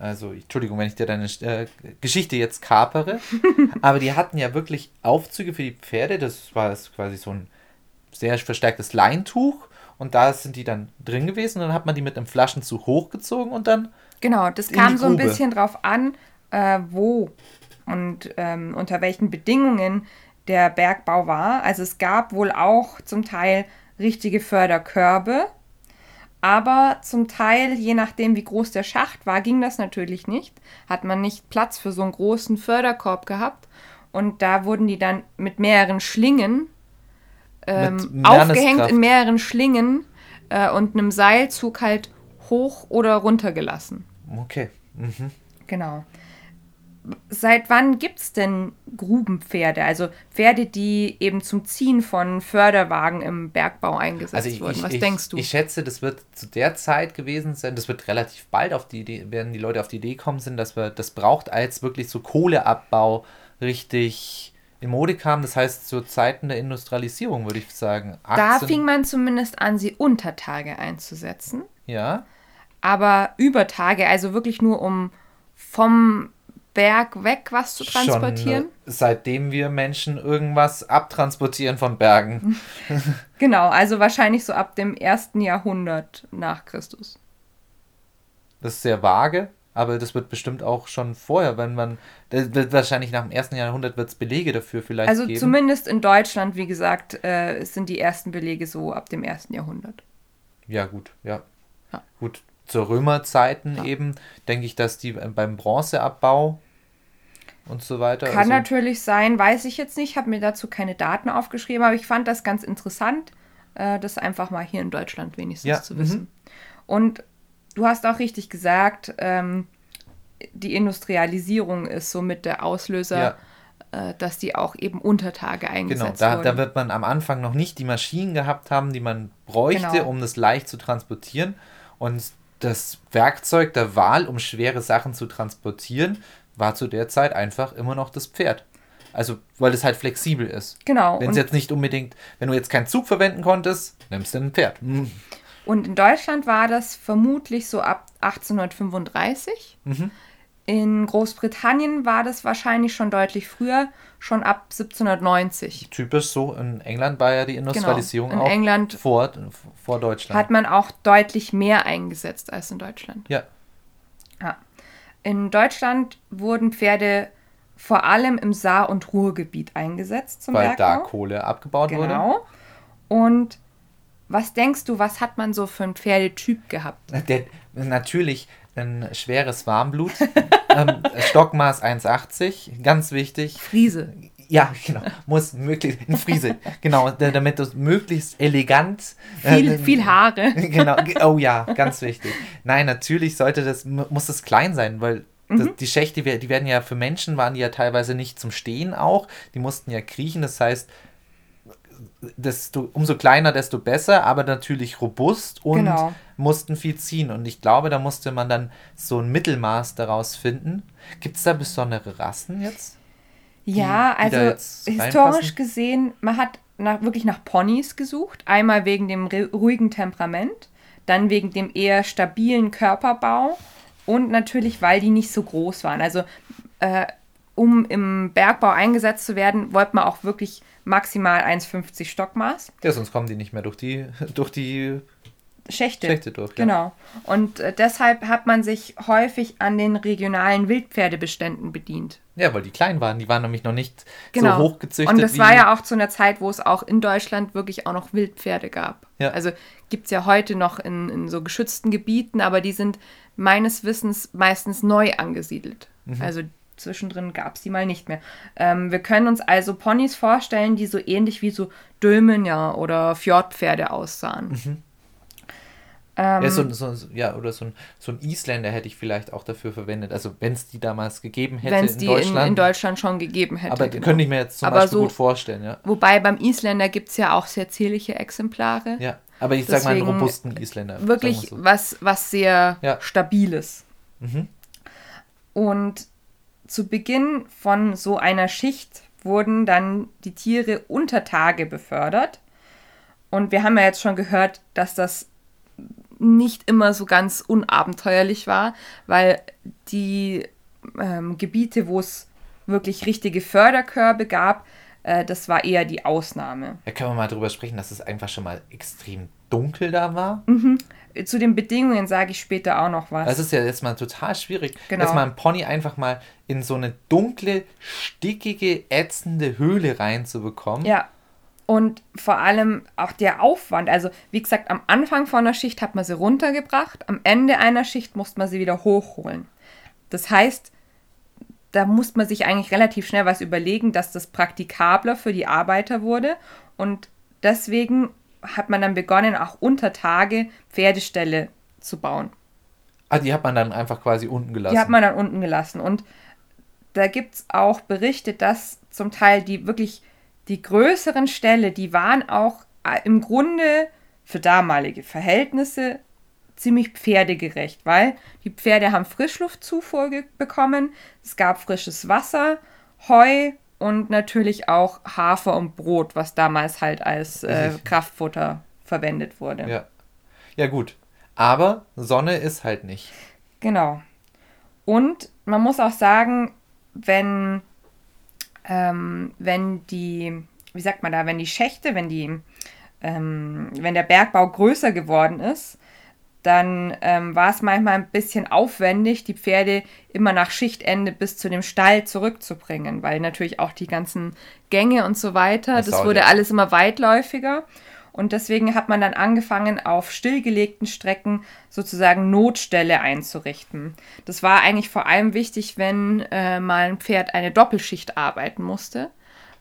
Also, Entschuldigung, wenn ich dir deine äh, Geschichte jetzt kapere. [LAUGHS] aber die hatten ja wirklich Aufzüge für die Pferde. Das war quasi so ein sehr verstärktes Leintuch. Und da sind die dann drin gewesen. Und dann hat man die mit einem Flaschenzug hochgezogen und dann. genau. Das kam so ein bisschen drauf an, äh, wo und ähm, unter welchen Bedingungen der Bergbau war. Also es gab wohl auch zum Teil richtige Förderkörbe. Aber zum Teil, je nachdem, wie groß der Schacht war, ging das natürlich nicht. Hat man nicht Platz für so einen großen Förderkorb gehabt. Und da wurden die dann mit mehreren Schlingen ähm, aufgehängt in mehreren Schlingen äh, und einem Seilzug halt hoch oder runter gelassen. Okay. Mhm. Genau. Seit wann gibt es denn Grubenpferde? Also Pferde, die eben zum Ziehen von Förderwagen im Bergbau eingesetzt Also ich, wurden. Was ich, denkst du? Ich schätze, das wird zu der Zeit gewesen sein, das wird relativ bald auf die Idee, werden die Leute auf die Idee kommen sind, dass wir das braucht, als wirklich so Kohleabbau richtig in Mode kam. Das heißt, zu Zeiten der Industrialisierung, würde ich sagen. da 18 fing man zumindest an, sie unter Tage einzusetzen. Ja, Aber über Tage, also wirklich nur um vom Berg weg was zu transportieren. schon seitdem wir Menschen irgendwas abtransportieren von Bergen. [LAUGHS] Genau, also wahrscheinlich so ab dem ersten Jahrhundert nach Christus. Das ist sehr vage, aber das wird bestimmt auch schon vorher, wenn man, das wird wahrscheinlich nach dem ersten Jahrhundert wird es Belege dafür vielleicht Also geben. zumindest in Deutschland, wie gesagt, äh, sind die ersten Belege so ab dem ersten Jahrhundert. Ja, gut, ja. Ja. Gut, zu Römerzeiten Ja. eben denke ich, dass die beim Bronzeabbau und so weiter. Kann also, natürlich sein, weiß ich jetzt nicht, habe mir dazu keine Daten aufgeschrieben, aber ich fand das ganz interessant, äh, das einfach mal hier in Deutschland wenigstens Ja, zu mhm. wissen. Und du hast auch richtig gesagt, ähm, die Industrialisierung ist somit der Auslöser, äh, dass die auch eben Untertage Genau, eingesetzt da, wurden. da wird man am Anfang noch nicht die Maschinen gehabt haben, die man bräuchte, Genau. um das leicht zu transportieren. Und das Werkzeug der Wahl, um schwere Sachen zu transportieren, war zu der Zeit einfach immer noch das Pferd. Also, weil es halt flexibel ist. genau. Wenn es jetzt nicht unbedingt, wenn du jetzt keinen Zug verwenden konntest, nimmst du ein Pferd. Hm. und in Deutschland war das vermutlich so ab 1835. Mhm. In Großbritannien war das wahrscheinlich schon deutlich früher, schon ab 1790. Typisch so, in England war ja die Industrialisierung Genau. In auch England vor, vor Deutschland. Hat man auch deutlich mehr eingesetzt als in Deutschland. ja, Ja. In Deutschland wurden Pferde vor allem im Saar- und Ruhrgebiet eingesetzt zum weil da Bergbau. Kohle abgebaut wurde. Genau. Und was denkst du, was hat man so für einen Pferdetyp gehabt? Der, natürlich ein schweres Warmblut. [LAUGHS] ähm, Stockmaß 1,80, ganz wichtig. Friese. Ja, genau. Muss möglichst, ein Friese, genau, damit du möglichst elegant. Viel, äh, viel Haare. [LAUGHS] Genau, oh ja, ganz wichtig. Nein, natürlich sollte das, muss das klein sein, weil das, mhm. die Schächte, die werden ja für Menschen, waren die ja teilweise nicht zum Stehen auch. Die mussten ja kriechen, das heißt, desto, umso kleiner, desto besser, aber natürlich robust und genau. mussten viel ziehen. Und ich glaube, da musste man dann so ein Mittelmaß daraus finden. Gibt es da besondere Rassen jetzt? Ja, die, die also historisch gesehen, man hat nach, wirklich nach Ponys gesucht. Einmal wegen dem ruhigen Temperament, dann wegen dem eher stabilen Körperbau und natürlich, weil die nicht so groß waren. Also äh, um im Bergbau eingesetzt zu werden, wollte man auch wirklich maximal 1,50 Stockmaß. Ja, sonst kommen die nicht mehr durch die, [LAUGHS] durch die Schächte. Schächte durch. Ja. Genau. Und äh, deshalb hat man sich häufig an den regionalen Wildpferdebeständen bedient. Ja, weil die klein waren. Die waren nämlich noch nicht genau. so hochgezüchtet. Und das war ja auch zu einer Zeit, wo es auch in Deutschland wirklich auch noch Wildpferde gab. Ja. Also gibt es ja heute noch in, in so geschützten Gebieten, aber die sind meines Wissens meistens neu angesiedelt. Mhm. Also zwischendrin gab es die mal nicht mehr. Ähm, wir können uns also Ponys vorstellen, die so ähnlich wie so Dömen oder Fjordpferde aussahen. Mhm. Ähm, ja, so, so, ja, oder so ein, so ein Isländer hätte ich vielleicht auch dafür verwendet. Also wenn es die damals gegeben hätte in die Deutschland. In, in Deutschland schon gegeben hätte. Aber genau. könnte ich mir jetzt zum aber Beispiel so, gut vorstellen, ja. Wobei beim Isländer gibt es ja auch sehr zierliche Exemplare. Ja, aber ich sage mal einen robusten Isländer. Wirklich so. was, was sehr ja. Stabiles. Mhm. Und zu Beginn von so einer Schicht wurden dann die Tiere unter Tage befördert. Und wir haben ja jetzt schon gehört, dass das nicht immer so ganz unabenteuerlich war, weil die ähm, Gebiete, wo es wirklich richtige Förderkörbe gab, äh, das war eher die Ausnahme. Da können wir mal drüber sprechen, dass es einfach schon mal extrem dunkel da war. Mhm. Zu den Bedingungen sage ich später auch noch was. Das ist ja jetzt mal total schwierig, genau. dass man einen Pony einfach mal in so eine dunkle, stickige, ätzende Höhle reinzubekommen. Ja. Und vor allem auch der Aufwand. Also, wie gesagt, am Anfang von der Schicht hat man sie runtergebracht, am Ende einer Schicht musste man sie wieder hochholen. Das heißt, da muss man sich eigentlich relativ schnell was überlegen, dass das praktikabler für die Arbeiter wurde. Und deswegen hat man dann begonnen, auch unter Tage Pferdeställe zu bauen. Ah, die hat man dann einfach quasi unten gelassen. Die hat man dann unten gelassen. Und da gibt es auch Berichte, dass zum Teil die wirklich die größeren Ställe, die waren auch äh, im Grunde für damalige Verhältnisse ziemlich pferdegerecht, weil die Pferde haben Frischluftzufuhr bekommen, es gab frisches Wasser, Heu und natürlich auch Hafer und Brot, was damals halt als äh, Kraftfutter verwendet wurde. Ja. ja, gut. Aber Sonne ist halt nicht. Genau. Und man muss auch sagen, wenn, ähm, wenn die, wie sagt man da, wenn die Schächte, wenn die, ähm, wenn der Bergbau größer geworden ist, dann ähm, war es manchmal ein bisschen aufwendig, die Pferde immer nach Schichtende bis zu dem Stall zurückzubringen, weil natürlich auch die ganzen Gänge und so weiter, das, das wurde alles immer weitläufiger. Und deswegen hat man dann angefangen, auf stillgelegten Strecken sozusagen Notställe einzurichten. Das war eigentlich vor allem wichtig, wenn äh, mal ein Pferd eine Doppelschicht arbeiten musste,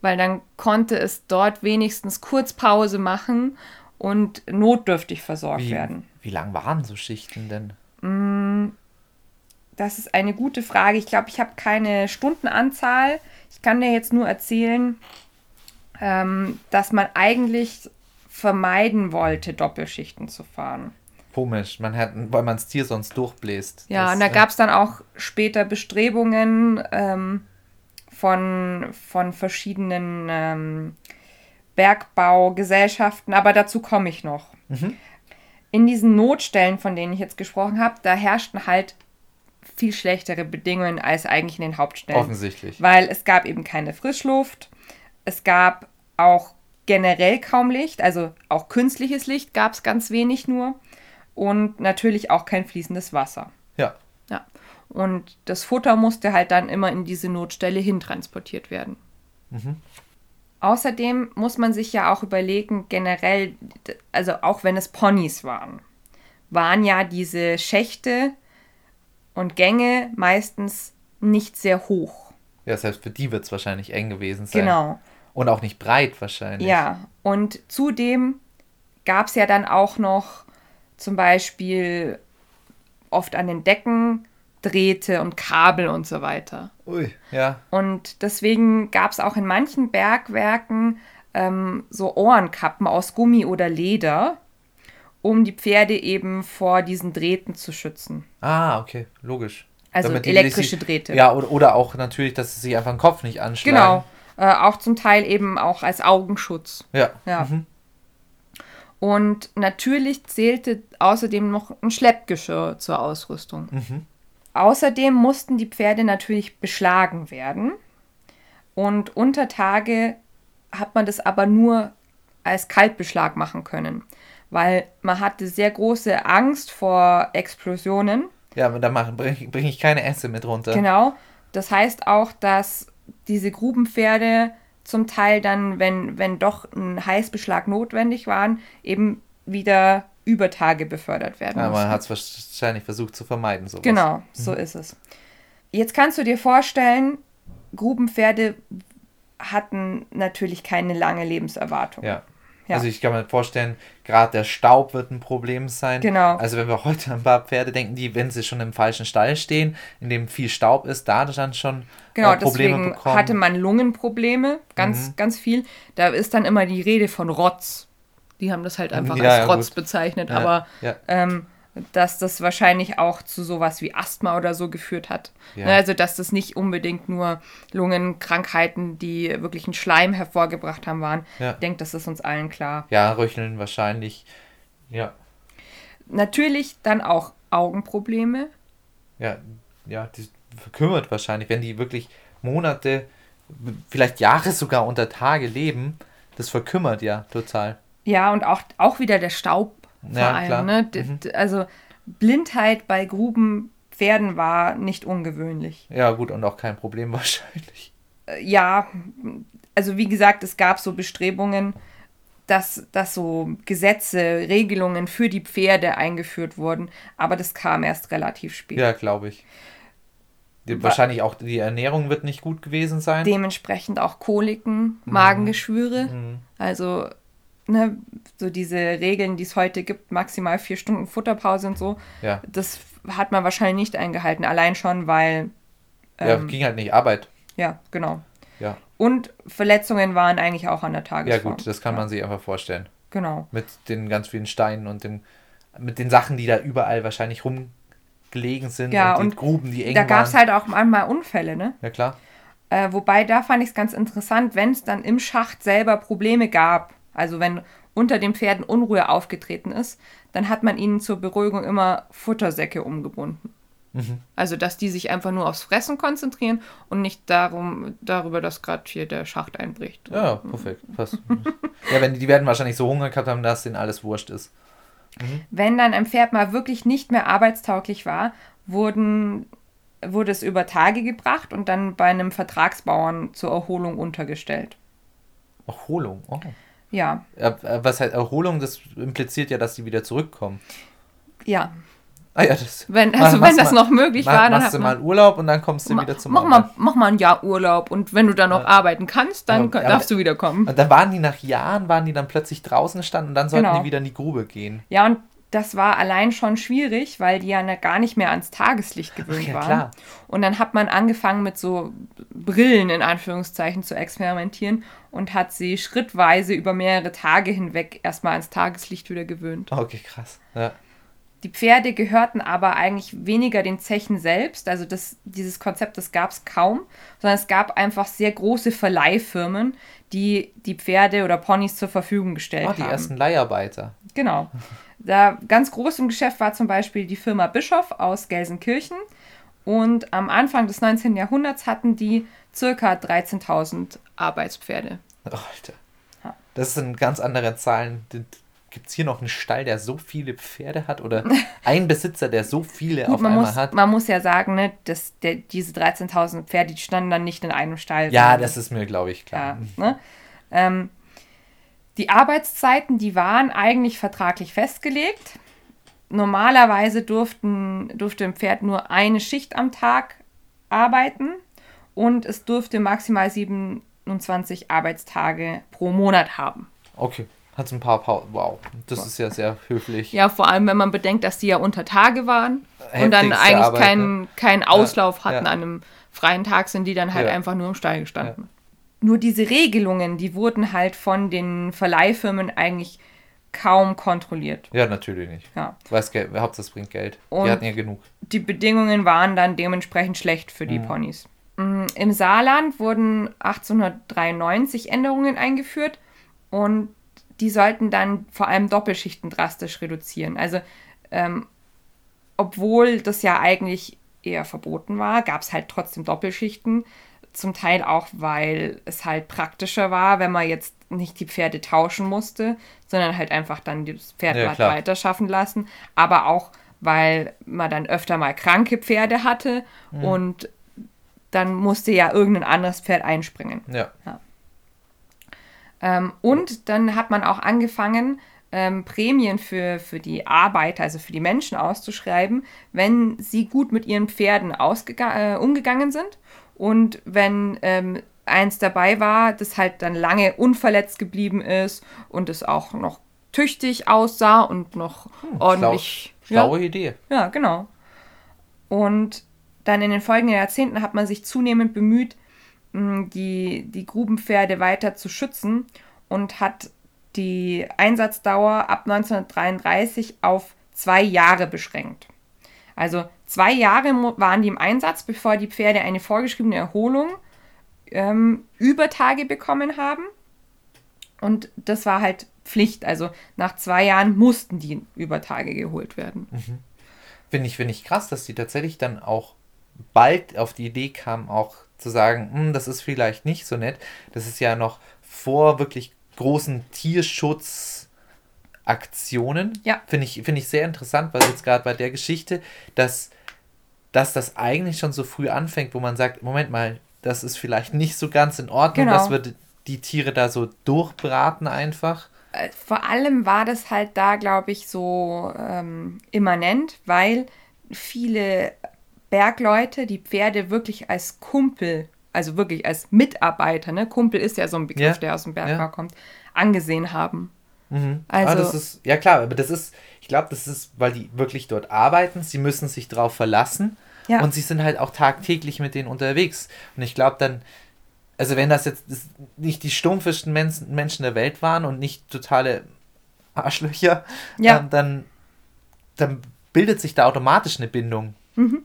weil dann konnte es dort wenigstens Kurzpause machen und notdürftig versorgt wie, werden. Wie lang waren so Schichten denn? Mm, das ist eine gute Frage. Ich glaube, ich habe keine Stundenanzahl. Ich kann dir jetzt nur erzählen, ähm, dass man eigentlich vermeiden wollte, Doppelschichten zu fahren. Komisch, man hat, weil man das Tier sonst durchbläst. Ja, das, und da äh, gab es dann auch später Bestrebungen ähm, von, von verschiedenen ähm, Bergbaugesellschaften, aber dazu komme ich noch. Mhm. In diesen Notstellen, von denen ich jetzt gesprochen habe, da herrschten halt viel schlechtere Bedingungen als eigentlich in den Hauptstellen. Offensichtlich. Weil es gab eben keine Frischluft, es gab auch generell kaum Licht, also auch künstliches Licht gab es ganz wenig nur und natürlich auch kein fließendes Wasser. Ja. Ja. Und das Futter musste halt dann immer in diese Notstelle hintransportiert werden. Mhm. Außerdem muss man sich ja auch überlegen, generell, also auch wenn es Ponys waren, waren ja diese Schächte und Gänge meistens nicht sehr hoch. Ja, selbst für die wird es wahrscheinlich eng gewesen sein. Genau. Und auch nicht breit wahrscheinlich. Ja, und zudem gab es ja dann auch noch zum Beispiel oft an den Decken Drähte und Kabel und so weiter. Ui, ja. Und deswegen gab es auch in manchen Bergwerken ähm, so Ohrenkappen aus Gummi oder Leder, um die Pferde eben vor diesen Drähten zu schützen. Ah, okay, logisch. Also Damit elektrische nicht- Drähte. Ja, oder, oder auch natürlich, dass sie sich einfach den Kopf nicht anschlagen. Genau. Äh, auch zum Teil eben auch als Augenschutz. Ja. Ja. Mhm. Und natürlich zählte außerdem noch ein Schleppgeschirr zur Ausrüstung. Mhm. Außerdem mussten die Pferde natürlich beschlagen werden. Und unter Tage hat man das aber nur als Kaltbeschlag machen können, weil man hatte sehr große Angst vor Explosionen. Ja, aber da bringe bring ich keine Esse mit runter. Genau. Das heißt auch, dass diese Grubenpferde zum Teil dann, wenn, wenn doch ein Heißbeschlag notwendig waren, eben wieder über Tage befördert werden Ja, man hat es wahrscheinlich versucht zu vermeiden. Sowas. Genau, so ist es. Jetzt kannst du dir vorstellen, Grubenpferde hatten natürlich keine lange Lebenserwartung. Ja. Ja. Also ich kann mir vorstellen, gerade der Staub wird ein Problem sein. Genau. Also wenn wir heute an ein paar Pferde denken, die, wenn sie schon im falschen Stall stehen, in dem viel Staub ist, da dann schon Genau, äh, Probleme deswegen bekommen. hatte man Lungenprobleme, ganz, ganz viel. Da ist dann immer die Rede von Rotz. Die haben das halt einfach Ja, als ja, Rotz gut. bezeichnet, Ja, aber ja. ähm, dass das wahrscheinlich auch zu sowas wie Asthma oder so geführt hat. Ja. Ne, Also dass das nicht unbedingt nur Lungenkrankheiten, die wirklich einen Schleim hervorgebracht haben, waren. Ja. Ich denke, das ist uns allen klar. Ja, röcheln wahrscheinlich. Ja, Natürlich dann auch Augenprobleme. ja, ja, die verkümmert wahrscheinlich, wenn die wirklich Monate, vielleicht Jahre sogar unter Tage leben, das verkümmert ja total. Ja, und auch, auch wieder der Staub vor Ja, allem. klar. Ne? D- Also Blindheit bei Grubenpferden war nicht ungewöhnlich. Ja, gut, und auch kein Problem [LAUGHS] wahrscheinlich. Äh, Ja, also wie gesagt, es gab so Bestrebungen, dass, dass so Gesetze, Regelungen für die Pferde eingeführt wurden, aber das kam erst relativ spät. Ja, glaube ich. Die, wahrscheinlich auch die Ernährung wird nicht gut gewesen sein. Dementsprechend auch Koliken, Magengeschwüre. Mhm. Also, ne, so diese Regeln, die es heute gibt, maximal vier Stunden Futterpause und so, Ja, das hat man wahrscheinlich nicht eingehalten. Allein schon, weil, ja, ähm, ging halt nicht Arbeit. ja, genau. Ja. Und Verletzungen waren eigentlich auch an der Ja, Tagesform. gut, das kann ja, man sich einfach vorstellen. Genau. Mit den ganz vielen Steinen und dem, mit den Sachen, die da überall wahrscheinlich rumgelegen sind Ja, und die und Gruben, die eng Da gab es waren. halt auch manchmal Unfälle, ne? Ja, klar. Äh, wobei, da fand ich es ganz interessant, wenn es dann im Schacht selber Probleme gab, also wenn unter den Pferden Unruhe aufgetreten ist, dann hat man ihnen zur Beruhigung immer Futtersäcke umgebunden. Mhm. Also, dass die sich einfach nur aufs Fressen konzentrieren und nicht darum, darüber, dass gerade hier der Schacht einbricht. Ja, perfekt. Passt. ja, wenn die, die werden wahrscheinlich so Hunger gehabt haben, dass denen alles wurscht ist. Wenn dann ein Pferd mal wirklich nicht mehr arbeitstauglich war, wurden, wurde es über Tage gebracht und dann bei einem Vertragsbauern zur Erholung untergestellt. Erholung. Oh. Ja, Ja, äh, was heißt Erholung? Das impliziert ja, dass die wieder zurückkommen. ja. Ah ja, das. Wenn, Mach- also wenn das mal- noch möglich mach, war, dann machst du mal Urlaub und dann kommst du Ma- wieder zum mach, Arbeit. mal, mach mal ein Jahr Urlaub und wenn du dann noch Ja. arbeiten kannst, dann aber- darfst du wiederkommen. Und dann waren die nach Jahren, waren die dann plötzlich draußen gestanden und dann sollten Genau. die wieder in die Grube gehen. Ja, und das war allein schon schwierig, weil die ja ne- gar nicht mehr ans Tageslicht gewöhnt ja, waren. klar. Und dann hat man angefangen mit so Brillen in Anführungszeichen zu experimentieren und hat sie schrittweise über mehrere Tage hinweg erstmal ans Tageslicht wieder gewöhnt. Okay, krass. Ja. Die Pferde gehörten aber eigentlich weniger den Zechen selbst, also das, dieses Konzept, das gab es kaum, sondern es gab einfach sehr große Verleihfirmen, die die Pferde oder Ponys zur Verfügung gestellt Oh, die haben. ersten Leiharbeiter. Genau. [LAUGHS] Da ganz groß im Geschäft war zum Beispiel die Firma Bischof aus Gelsenkirchen. Und am Anfang des 19. Jahrhunderts hatten die circa 13.000 Arbeitspferde. Alter. Das sind ganz andere Zahlen. Gibt es hier noch einen Stall, der so viele Pferde hat? Oder [LAUGHS] ein Besitzer, der so viele Gut, auf einmal muss, hat? man muss ja sagen, ne, dass der, diese 13.000 Pferde, die standen dann nicht in einem Stall. Ja, das ist mir, glaube ich, klar. Ja, ne? ähm, die Arbeitszeiten, die waren eigentlich vertraglich festgelegt. Normalerweise durften, durfte ein Pferd nur eine Schicht am Tag arbeiten und es durfte maximal 27 Arbeitstage pro Monat haben. Okay. Hat ein paar Pausen. Wow, das ist ja sehr höflich. Ja, vor allem, wenn man bedenkt, dass die ja unter Tage waren und dann eigentlich Arbeit, keinen, ne? keinen Auslauf ja, hatten ja. an einem freien Tag, sind die dann halt ja. einfach nur im Stall gestanden. Nur diese Regelungen, die wurden halt von den Verleihfirmen eigentlich kaum kontrolliert. Ja, natürlich nicht. Ja. Weiß Geld, Hauptsache es bringt Geld. Und die hatten ja genug. Die Bedingungen waren dann dementsprechend schlecht für die mhm. Ponys. Mm, Im Saarland wurden 1893 Änderungen eingeführt und die sollten dann vor allem Doppelschichten drastisch reduzieren. Also ähm, obwohl das ja eigentlich eher verboten war, gab es halt trotzdem Doppelschichten. Zum Teil auch, weil es halt praktischer war, wenn man jetzt nicht die Pferde tauschen musste, sondern halt einfach dann das Pferd ja, weiter schaffen lassen. Aber auch, weil man dann öfter mal kranke Pferde hatte mhm. und dann musste ja irgendein anderes Pferd einspringen. Ja. ja. Ähm, und dann hat man auch angefangen, ähm, Prämien für, für die Arbeiter, also für die Menschen auszuschreiben, wenn sie gut mit ihren Pferden äh, umgegangen sind und wenn ähm, eins dabei war, das halt dann lange unverletzt geblieben ist und es auch noch tüchtig aussah und noch hm, ordentlich. Schlau, schlaue ja, Idee. Ja, genau. Und dann in den folgenden Jahrzehnten hat man sich zunehmend bemüht, die, die Grubenpferde weiter zu schützen und hat die Einsatzdauer ab 1933 auf zwei Jahre beschränkt. Also zwei Jahre waren die im Einsatz, bevor die Pferde eine vorgeschriebene Erholung ähm, über Tage bekommen haben. Und das war halt Pflicht. Also nach zwei Jahren mussten die über Tage geholt werden. Mhm. Finde ich, find ich krass, dass die tatsächlich dann auch bald auf die Idee kamen, auch zu sagen, hm, das ist vielleicht nicht so nett. Das ist ja noch vor wirklich großen Tierschutzaktionen. Ja. Finde ich, find ich sehr interessant, weil jetzt gerade bei der Geschichte, dass, dass das eigentlich schon so früh anfängt, wo man sagt, Moment mal, das ist vielleicht nicht so ganz in Ordnung, genau. dass wir die Tiere da so durchbraten einfach. Äh, vor allem war das halt da, glaube ich, so ähm, immanent, weil viele Bergleute die Pferde wirklich als Kumpel also wirklich als Mitarbeiter, ne, Kumpel ist ja so ein Begriff, ja. der aus dem Bergbau ja. kommt, angesehen haben. Mhm. Also, ah, das ist, ja klar, aber das ist, glaube, das ist, weil die wirklich dort arbeiten, sie müssen sich drauf verlassen ja. und sie sind halt auch tagtäglich mit denen unterwegs. Und ich glaube dann, also wenn das jetzt nicht die stumpfesten Menschen der Welt waren und nicht totale Arschlöcher, ja. ähm, dann, dann bildet sich da automatisch eine Bindung. Mhm.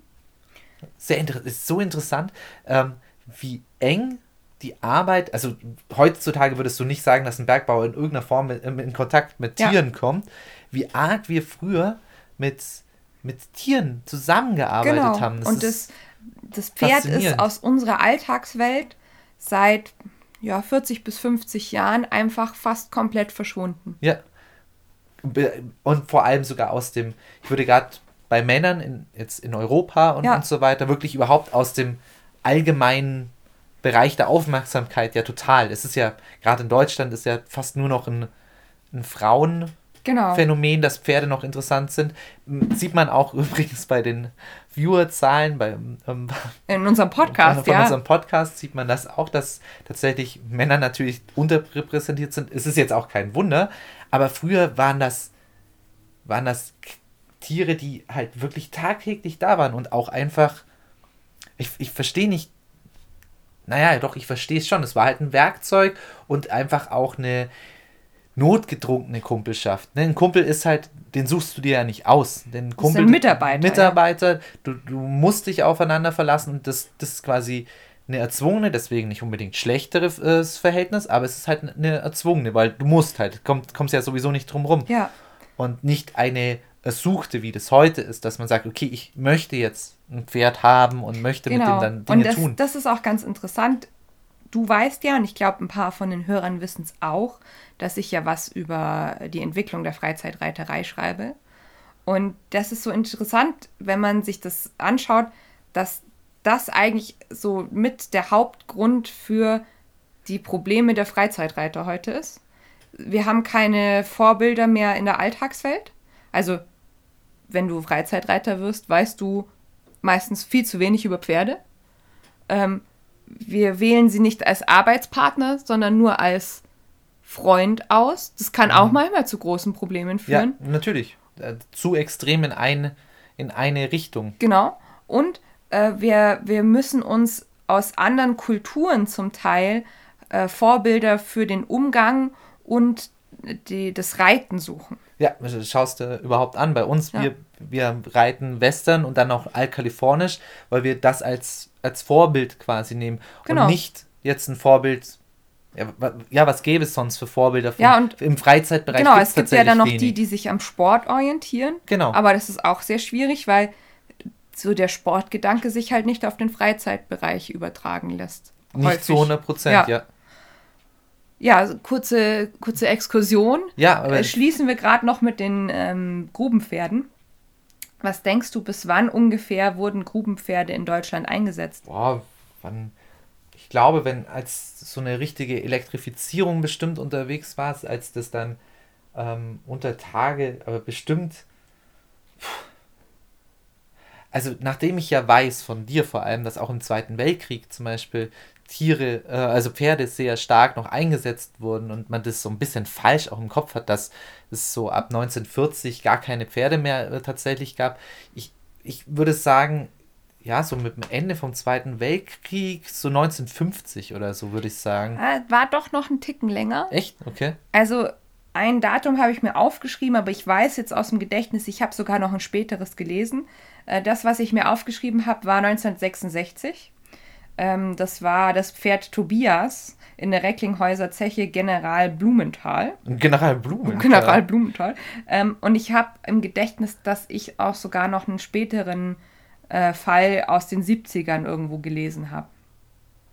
Sehr interessant, ist so interessant. Ähm, wie eng die Arbeit, also heutzutage würdest du nicht sagen, dass ein Bergbauer in irgendeiner Form in, in Kontakt mit Tieren ja. kommt, wie arg wir früher mit, mit Tieren zusammengearbeitet genau. haben. Das Und das, das Pferd ist aus unserer Alltagswelt seit ja, 40 bis 50 Jahren einfach fast komplett verschwunden. Ja. Und vor allem sogar aus dem, ich würde gerade bei Männern in, jetzt in Europa und, ja. und so weiter wirklich überhaupt aus dem allgemeinen Bereich der Aufmerksamkeit ja total. Es ist ja, gerade in Deutschland ist ja fast nur noch ein, ein Frauen. Genau. Phänomen, dass Pferde noch interessant sind. Sieht man auch [LAUGHS] übrigens bei den Viewerzahlen, bei, ähm, in unserem Podcast, von ja. unserem Podcast sieht man das auch, dass tatsächlich Männer natürlich unterrepräsentiert sind. Es ist jetzt auch kein Wunder, aber früher waren das, waren das Tiere, die halt wirklich tagtäglich da waren und auch einfach ich, ich verstehe nicht. Naja, doch, ich verstehe es schon. Es war halt ein Werkzeug und einfach auch eine notgedrungene Kumpelschaft. Ne? Ein Kumpel ist halt, den suchst du dir ja nicht aus. Den Kumpel, das ist ein Mitarbeiter. Mitarbeiter, ja. du, du musst dich aufeinander verlassen und das, das ist quasi eine erzwungene, deswegen nicht unbedingt schlechteres äh, Verhältnis, aber es ist halt eine erzwungene, weil du musst halt, komm, kommst ja sowieso nicht drum rum. Ja. Und nicht eine ersuchte, wie das heute ist, dass man sagt, okay, ich möchte jetzt ein Pferd haben und möchte genau. mit dem dann Dinge und das, tun. Das ist auch ganz interessant. Du weißt ja, und ich glaube, ein paar von den Hörern wissen es auch, dass ich ja was über die Entwicklung der Freizeitreiterei schreibe. Und das ist so interessant, wenn man sich das anschaut, dass das eigentlich so mit der Hauptgrund für die Probleme der Freizeitreiter heute ist. Wir haben keine Vorbilder mehr in der Alltagswelt. Also wenn du Freizeitreiter wirst, weißt du meistens viel zu wenig über Pferde. Ähm, wir wählen sie nicht als Arbeitspartner, sondern nur als Freund aus. Das kann auch manchmal zu großen Problemen Ja, führen. natürlich. Äh, Zu extrem in eine, in eine Richtung. Genau. Und äh, wir, wir müssen uns aus anderen Kulturen zum Teil äh, Vorbilder für den Umgang und die, das Reiten suchen. Ja, schaust du überhaupt an. Bei uns, Ja. wir, wir reiten Western und dann auch Altkalifornisch, weil wir das als, als Vorbild quasi nehmen. Genau. Und nicht jetzt ein Vorbild. Ja, wa- ja, was gäbe es sonst für Vorbilder? Von, Ja, und- Im Freizeitbereich Genau, es gibt ja dann noch tatsächlich die, wenig. die sich am Sport orientieren. Genau. Aber das ist auch sehr schwierig, weil so der Sportgedanke sich halt nicht auf den Freizeitbereich übertragen lässt. Nicht Häufig. zu 100 Prozent, Ja. ja. Ja, also kurze, kurze Exkursion. Ja, aber Äh, schließen wir gerade noch mit den ähm, Grubenpferden. Was denkst du, bis wann ungefähr wurden Grubenpferde in Deutschland eingesetzt? Boah, wann. Ich glaube, wenn als so eine richtige Elektrifizierung bestimmt unterwegs war, als das dann ähm, unter Tage, aber bestimmt. Also, nachdem ich ja weiß von dir vor allem, dass auch im Zweiten Weltkrieg zum Beispiel Tiere, äh, also Pferde sehr stark noch eingesetzt wurden und man das so ein bisschen falsch auch im Kopf hat, dass es so ab 1940 gar keine Pferde mehr äh, tatsächlich gab. Ich, ich würde sagen, ja, so mit dem Ende vom Zweiten Weltkrieg, so 1950 oder so, würde ich sagen. Ah, war doch noch ein Ticken länger. Echt? Okay. Also ein Datum habe ich mir aufgeschrieben, aber ich weiß jetzt aus dem Gedächtnis, ich habe sogar noch ein späteres gelesen. Äh, Das, was ich mir aufgeschrieben habe, war 1966. Ähm, Das war das Pferd Tobias in der Recklinghäuser Zeche General Blumenthal. General Blumen. General Blumenthal. Ähm, und ich habe im Gedächtnis, dass ich auch sogar noch einen späteren äh, Fall aus den 70ern irgendwo gelesen habe.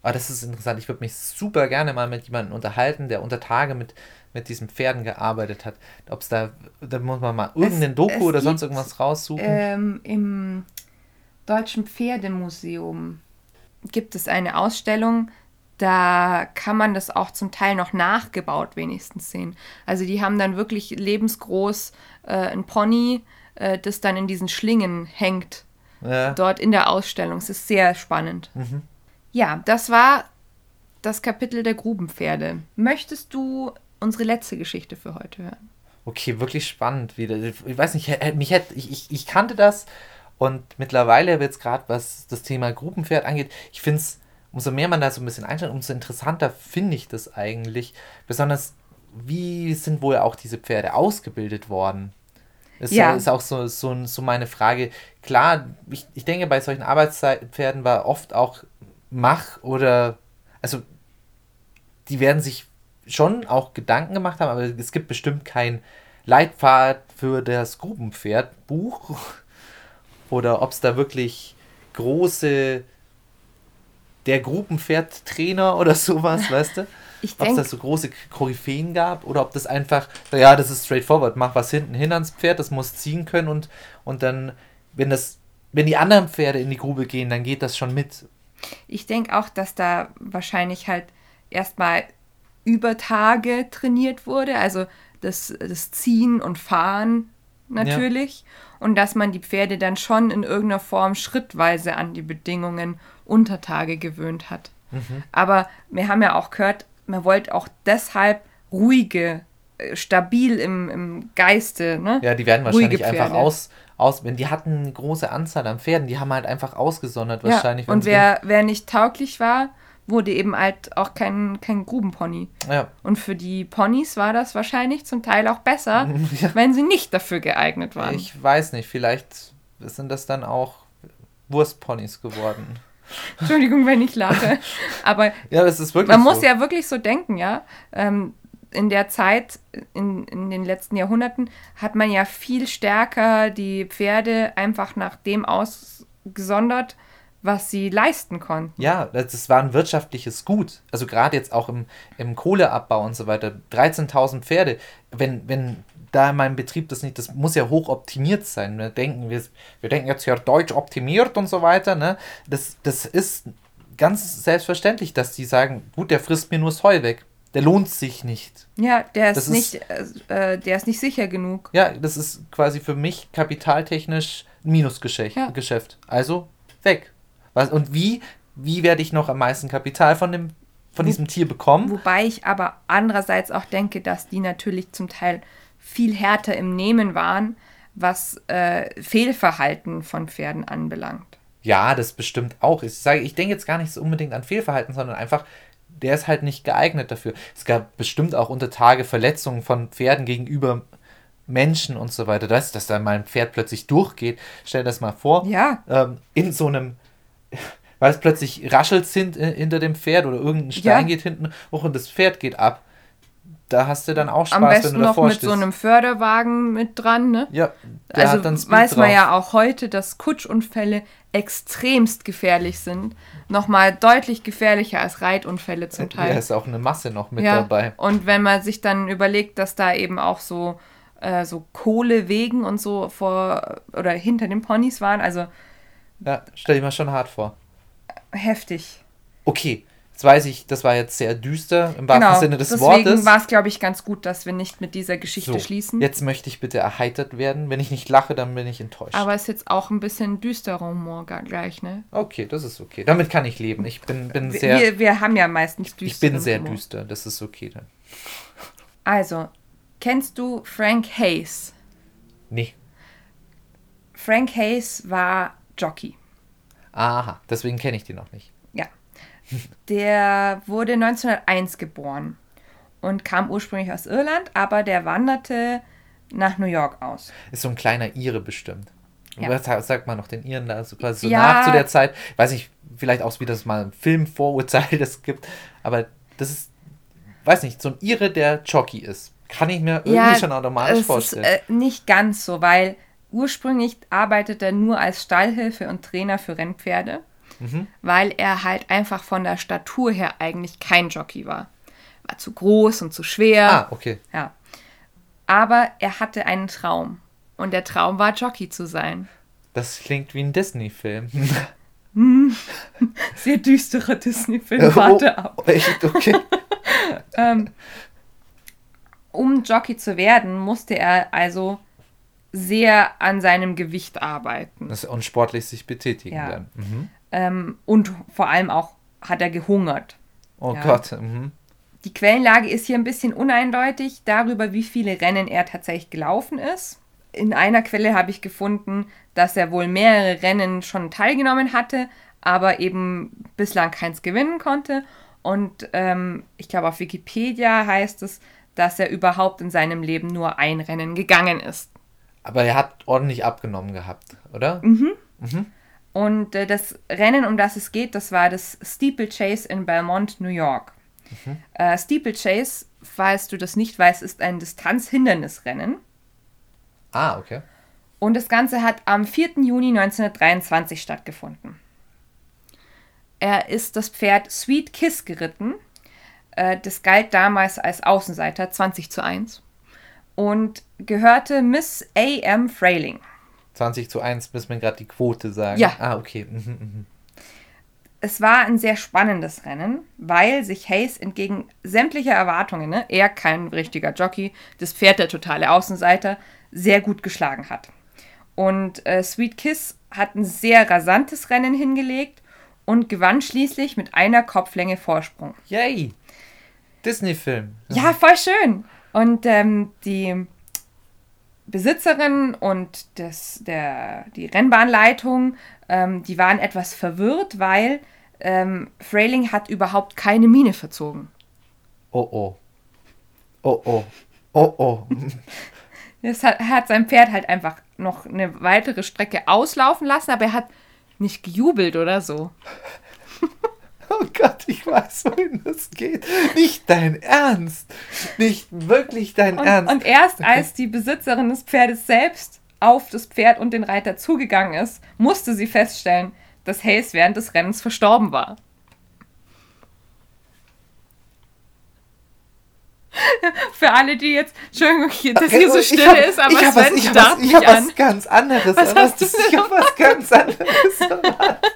Ah, das ist interessant. Ich würde mich super gerne mal mit jemandem unterhalten, der unter Tage mit, mit diesen Pferden gearbeitet hat. Ob es da, da muss man mal irgendeinen Doku es oder sonst irgendwas raussuchen. Ähm, Im Deutschen Pferdemuseum gibt es eine Ausstellung, da kann man das auch zum Teil noch nachgebaut wenigstens sehen. Also die haben dann wirklich lebensgroß äh, ein Pony, äh, das dann in diesen Schlingen hängt, ja. dort in der Ausstellung. Es ist sehr spannend. Mhm. Ja, das war das Kapitel der Grubenpferde. Möchtest du unsere letzte Geschichte für heute hören? Okay, wirklich spannend wieder. Ich weiß nicht, mich hätte, ich, ich, ich kannte das und mittlerweile wird es gerade, was das Thema Gruppenpferd angeht, ich finde es, umso mehr man da so ein bisschen einsteigt, umso interessanter finde ich das eigentlich. Besonders, wie sind wohl auch diese Pferde ausgebildet worden? Das Ja. ist auch so, so, so meine Frage. Klar, ich, ich denke, bei solchen Arbeitspferden war oft auch Mach oder, also die werden sich schon auch Gedanken gemacht haben, aber es gibt bestimmt kein Leitpfad für das Grubenpferd-Buch oder ob es da wirklich große der Gruppenpferd-Trainer [LAUGHS] oder sowas, weißt du? [LAUGHS] Ich Ob es denke, da so große Koryphäen gab oder ob das einfach, ja, das ist straightforward, mach was hinten hin ans Pferd, das muss ziehen können und, und dann, wenn das, wenn die anderen Pferde in die Grube gehen, dann geht das schon mit. ich denk auch, dass da wahrscheinlich halt erstmal über Tage trainiert wurde, also das, das Ziehen und Fahren natürlich. Und dass man die Pferde dann schon in irgendeiner Form schrittweise an die Bedingungen unter Tage gewöhnt hat. Mhm. Aber wir haben ja auch gehört, man wollte auch deshalb ruhige, äh, stabil im, im Geiste, ne? Ja, die werden Ruhige wahrscheinlich einfach Pferde. aus, aus, wenn die hatten eine große Anzahl an Pferden, die haben halt einfach ausgesondert Ja, wahrscheinlich. wenn und wer, wer nicht tauglich war, wurde eben halt auch kein, kein Grubenpony. ja, Und für die Ponys war das wahrscheinlich zum Teil auch besser, [LAUGHS] wenn sie nicht dafür geeignet waren. ich weiß nicht, vielleicht sind das dann auch Wurstponys geworden. [LAUGHS] Entschuldigung, wenn ich lache. [LAUGHS] Aber Ja, es ist wirklich man so. muss ja wirklich so denken, ja. Ähm, in der Zeit, in, in den letzten Jahrhunderten, hat man ja viel stärker die Pferde einfach nach dem ausgesondert, was sie leisten konnten. Ja, das das war ein wirtschaftliches Gut. Also gerade jetzt auch im, im Kohleabbau und so weiter. 13.000 Pferde. Wenn, wenn da in meinem Betrieb das nicht, das muss ja hoch optimiert sein. Wir denken, wir, wir denken jetzt ja deutsch optimiert und so weiter. Ne? Das, das ist ganz selbstverständlich, dass die sagen, gut, der frisst mir nur das Heu weg. Der lohnt sich nicht. Ja, der ist, ist- nicht, äh, äh, der ist nicht sicher genug. Ja, das ist quasi für mich kapitaltechnisch ein Minusgeschäft. Ja. Geschäft. Also weg. Was, und wie, wie werde ich noch am meisten Kapital von, dem, von diesem Tier bekommen. Wobei ich aber andererseits auch denke, dass die natürlich zum Teil viel härter im Nehmen waren, was äh, Fehlverhalten von Pferden anbelangt. Ja, das bestimmt auch. Ich sage, ich denke jetzt gar nicht so unbedingt an Fehlverhalten, sondern einfach, der ist halt nicht geeignet dafür. Es gab bestimmt auch unter Tage Verletzungen von Pferden gegenüber Menschen und so weiter. Das, dass da mal ein Pferd plötzlich durchgeht, stell dir das mal vor. Ja. Ähm, in so einem, weil es plötzlich raschelt sind äh, hinter dem Pferd oder irgendein Stein Ja. geht hinten hoch und das Pferd geht ab. Da hast du dann auch Spaß, Am wenn besten du noch davor mit stehst. so einem Förderwagen mit dran, ne? ja, Also hat dann Speed weiß man drauf. ja auch heute, dass Kutschunfälle extremst gefährlich sind. Nochmal deutlich gefährlicher als Reitunfälle zum Ja, Teil. ist auch eine Masse noch mit ja. dabei. Und wenn man sich dann überlegt, dass da eben auch so, äh, so Kohlewegen und so vor oder hinter den Ponys waren, also Ja, stell dir mal schon hart vor. heftig. Okay, jetzt weiß ich, das war jetzt sehr düster im wahrsten genau. Sinne des Deswegen Wortes. war es, glaube ich, ganz gut, dass wir nicht mit dieser Geschichte So, schließen. Jetzt möchte ich bitte erheitert werden. Wenn ich nicht lache, dann bin ich enttäuscht. Aber es ist jetzt auch ein bisschen düsterer Humor gleich, ne? okay, das ist okay. Damit kann ich leben. Ich bin, bin Wir- sehr, wir, wir haben ja meistens düster. ich bin sehr düster. Das ist okay dann. Also, kennst du Frank Hayes? Nee. Frank Hayes war Jockey. Aha, deswegen kenne ich die noch nicht. Ja. [LAUGHS] Der wurde 1901 geboren und kam ursprünglich aus Irland, aber der wanderte nach New York aus. Ist so ein kleiner Ire bestimmt. Ja. Was sa- sagt man noch den Iren da so quasi so Ja. nach zu der Zeit? Weiß ich, vielleicht auch wieder mal ein Filmvorurteil [LAUGHS] das gibt, aber das ist, weiß nicht, so ein Ire, der Jockey ist. Kann ich mir irgendwie schon automatisch vorstellen. Ist, äh, nicht ganz so, weil ursprünglich arbeitet er nur als Stallhilfe und Trainer für Rennpferde, Mhm. weil er halt einfach von der Statur her eigentlich kein Jockey war. War zu groß und zu schwer. ah, okay. Ja. Aber er hatte einen Traum. Und der Traum war, Jockey zu sein. Das klingt wie ein Disney-Film. [LAUGHS] Sehr düsterer Disney-Film, warte ab. Oh, echt? Okay. [LAUGHS] Ähm, um Jockey zu werden, musste er also sehr an seinem Gewicht arbeiten. Das und sportlich sich betätigen Ja. dann. Mhm. Ähm, und vor allem auch hat er gehungert. Oh Ja. Gott. Mhm. Die Quellenlage ist hier ein bisschen uneindeutig darüber, wie viele Rennen er tatsächlich gelaufen ist. In einer Quelle habe ich gefunden, dass er wohl mehrere Rennen schon teilgenommen hatte, aber eben bislang keins gewinnen konnte. Und ähm, ich glaube, auf Wikipedia heißt es, dass er überhaupt in seinem Leben nur ein Rennen gegangen ist. Aber er hat ordentlich abgenommen gehabt, oder? Mhm. Und äh, das Rennen, um das es geht, das war das Steeplechase in Belmont, New York. Äh, Steeplechase, falls du das nicht weißt, ist ein Distanzhindernisrennen. Ah, okay. Und das Ganze hat am 4. Juni 1923 stattgefunden. Er ist das Pferd Sweet Kiss geritten. Äh, das galt damals als Außenseiter 20 zu 1 und gehörte Miss A.M. Frailing. 20 zu 1 müssen wir gerade die Quote sagen. Ja. Ah, okay. Mhm, mhm. Es war ein sehr spannendes Rennen, weil sich Hayes entgegen sämtlicher Erwartungen, ne, er kein richtiger Jockey, das Pferd der totale Außenseiter, sehr gut geschlagen hat. Und äh, Sweet Kiss hat ein sehr rasantes Rennen hingelegt und gewann schließlich mit einer Kopflänge Vorsprung. Yay! Disney-Film. Ja, voll schön. Und ähm, die Besitzerin und das, der, die Rennbahnleitung, ähm, die waren etwas verwirrt, weil ähm, Frailing hat überhaupt keine Miene verzogen. Oh oh. Oh oh. Oh oh. [LAUGHS] Das hat, er hat sein Pferd halt einfach noch eine weitere Strecke auslaufen lassen, aber er hat nicht gejubelt oder so. [LAUGHS] Oh Gott, ich weiß, wohin das geht. Nicht dein Ernst. Nicht wirklich dein Und, Ernst. und erst als die Besitzerin des Pferdes selbst auf das Pferd und den Reiter zugegangen ist, musste sie feststellen, dass Hayes während des Rennens verstorben war. [LAUGHS] Für alle, die jetzt, Entschuldigung, hier- dass hier so still hab- ist, aber ich Sven was, ich starrt was, ich mich an. was ganz anderes. Was hast du denn Ich hab was ganz anderes. erwartet.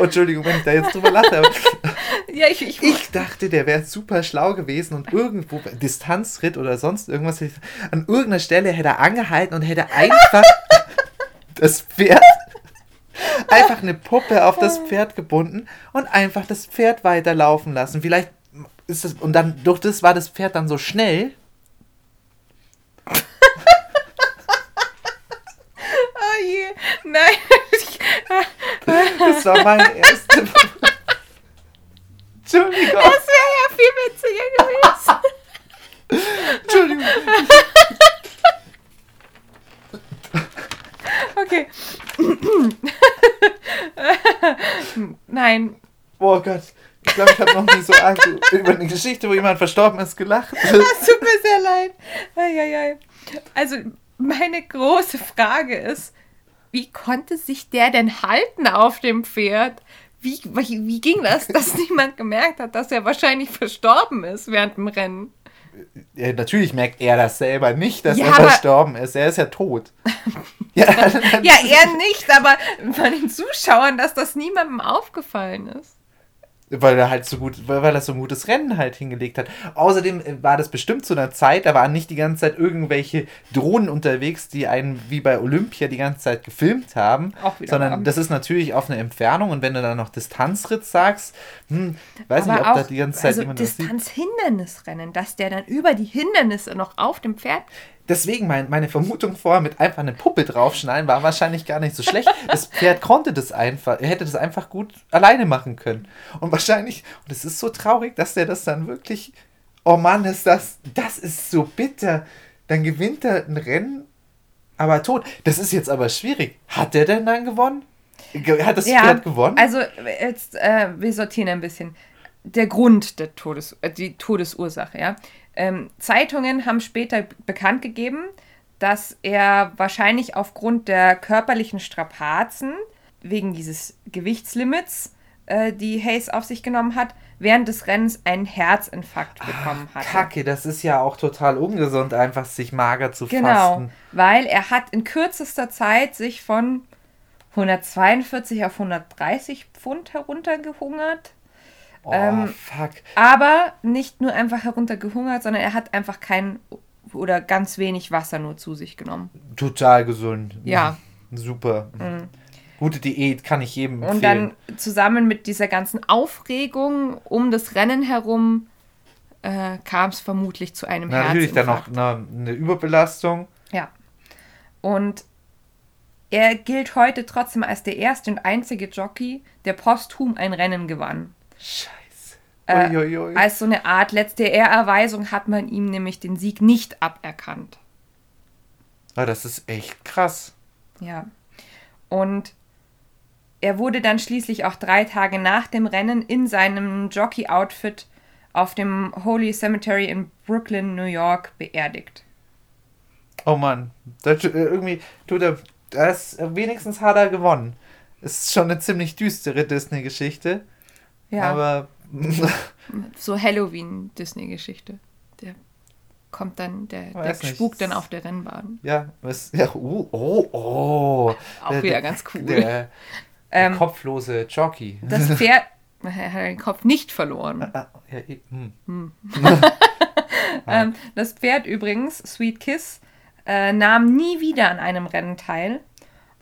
Entschuldigung, wenn ich da jetzt drüber lache. [LAUGHS] Ja, ich, ich, ich dachte, der wäre super schlau gewesen und irgendwo, Distanzritt oder sonst irgendwas, an irgendeiner Stelle hätte er angehalten und hätte einfach [LAUGHS] das Pferd einfach eine Puppe auf das Pferd gebunden und einfach das Pferd weiterlaufen lassen. Vielleicht ist es, und dann durch das war das Pferd dann so schnell. [LAUGHS] Oh je, nein. Das war meine erste. [LAUGHS] Entschuldigung. Das wäre ja viel witziger gewesen. Entschuldigung. Okay. Nein, Oh Gott. Ich glaube, ich habe noch nie so arg über eine Geschichte, wo jemand verstorben ist, gelacht. [LAUGHS] es tut mir sehr leid. Eieiei. Also, meine große Frage ist, wie konnte sich der denn halten auf dem Pferd? Wie, wie, wie ging das, dass [LAUGHS] niemand gemerkt hat, dass er wahrscheinlich verstorben ist während dem Rennen? Ja, natürlich merkt er das selber nicht, dass Ja, er verstorben ist. Er ist ja tot. [LAUGHS] ja, Ja, er nicht, aber von den Zuschauern, dass das niemandem aufgefallen ist. Weil er halt so gut, weil er so ein gutes Rennen halt hingelegt hat. Außerdem äh, war das bestimmt zu einer Zeit, da waren nicht die ganze Zeit irgendwelche Drohnen unterwegs, die einen wie bei Olympia die ganze Zeit gefilmt haben. Sondern wahr. das ist natürlich auf eine Entfernung und wenn du dann noch Distanzritt sagst, hm, weiß nicht, ob aber da die ganze Zeit also jemand das. Distanz-Hindernisrennen, dass der dann über die Hindernisse noch auf dem Pferd Deswegen mein, meine Vermutung vorher mit einfach eine Puppe draufschneiden war wahrscheinlich gar nicht so schlecht. Das Pferd konnte das einfach, er hätte das einfach gut alleine machen können. Und wahrscheinlich, und es ist so traurig, dass der das dann wirklich, oh Mann, ist das, das ist so bitter. Dann gewinnt er ein Rennen, aber tot. Das ist jetzt aber schwierig. Hat der denn dann gewonnen? Ge- Hat das Pferd gewonnen? Also jetzt, äh, wir sortieren ein bisschen. Der Grund der Todes, äh, die Todesursache, ja. Ähm, Zeitungen haben später bekannt gegeben, dass er wahrscheinlich aufgrund der körperlichen Strapazen, wegen dieses Gewichtslimits, äh, die Hayes auf sich genommen hat, während des Rennens einen Herzinfarkt bekommen hatte. Kacke, das ist ja auch total ungesund, einfach sich mager zu Genau, fasten. weil er hat in kürzester Zeit sich von 142 auf 130 Pfund heruntergehungert. Oh, Ähm, fuck. Aber nicht nur einfach heruntergehungert, sondern er hat einfach kein oder ganz wenig Wasser nur zu sich genommen. Total gesund. Ja. [LAUGHS] Super. Gute Diät kann ich jedem Und empfehlen. dann zusammen mit dieser ganzen Aufregung um das Rennen herum äh, kam es vermutlich zu einem Na, natürlich dann Herzinfarkt. noch eine, eine Überbelastung. Ja. Und er gilt heute trotzdem als der erste und einzige Jockey, der posthum ein Rennen gewann. Scheiße. Äh, Uiuiui. Als so eine Art letzte Ehrerweisung hat man ihm nämlich den Sieg nicht aberkannt. Ah, das ist echt krass. Ja. Und er wurde dann schließlich auch drei Tage nach dem Rennen in seinem Jockey-Outfit auf dem Holy Cemetery in Brooklyn, New York, beerdigt. Oh Mann. Das, äh, irgendwie tut er. Das, wenigstens hat er gewonnen. Ist schon eine ziemlich düstere Disney-Geschichte. Ja, Aber. [LAUGHS] so Halloween-Disney-Geschichte. Der kommt dann, der, der Weiß nicht. spukt dann auf der Rennbahn. ja, was. Ja, uh, oh, oh. [LAUGHS] Auch Der- wieder der- ganz cool. Der, der [LAUGHS] Ähm, kopflose Jockey. Das Pferd er hat den Kopf nicht verloren. Ah, ja, eh, hm. Ähm, das Pferd übrigens, Sweet Kiss, äh, nahm nie wieder an einem Rennen teil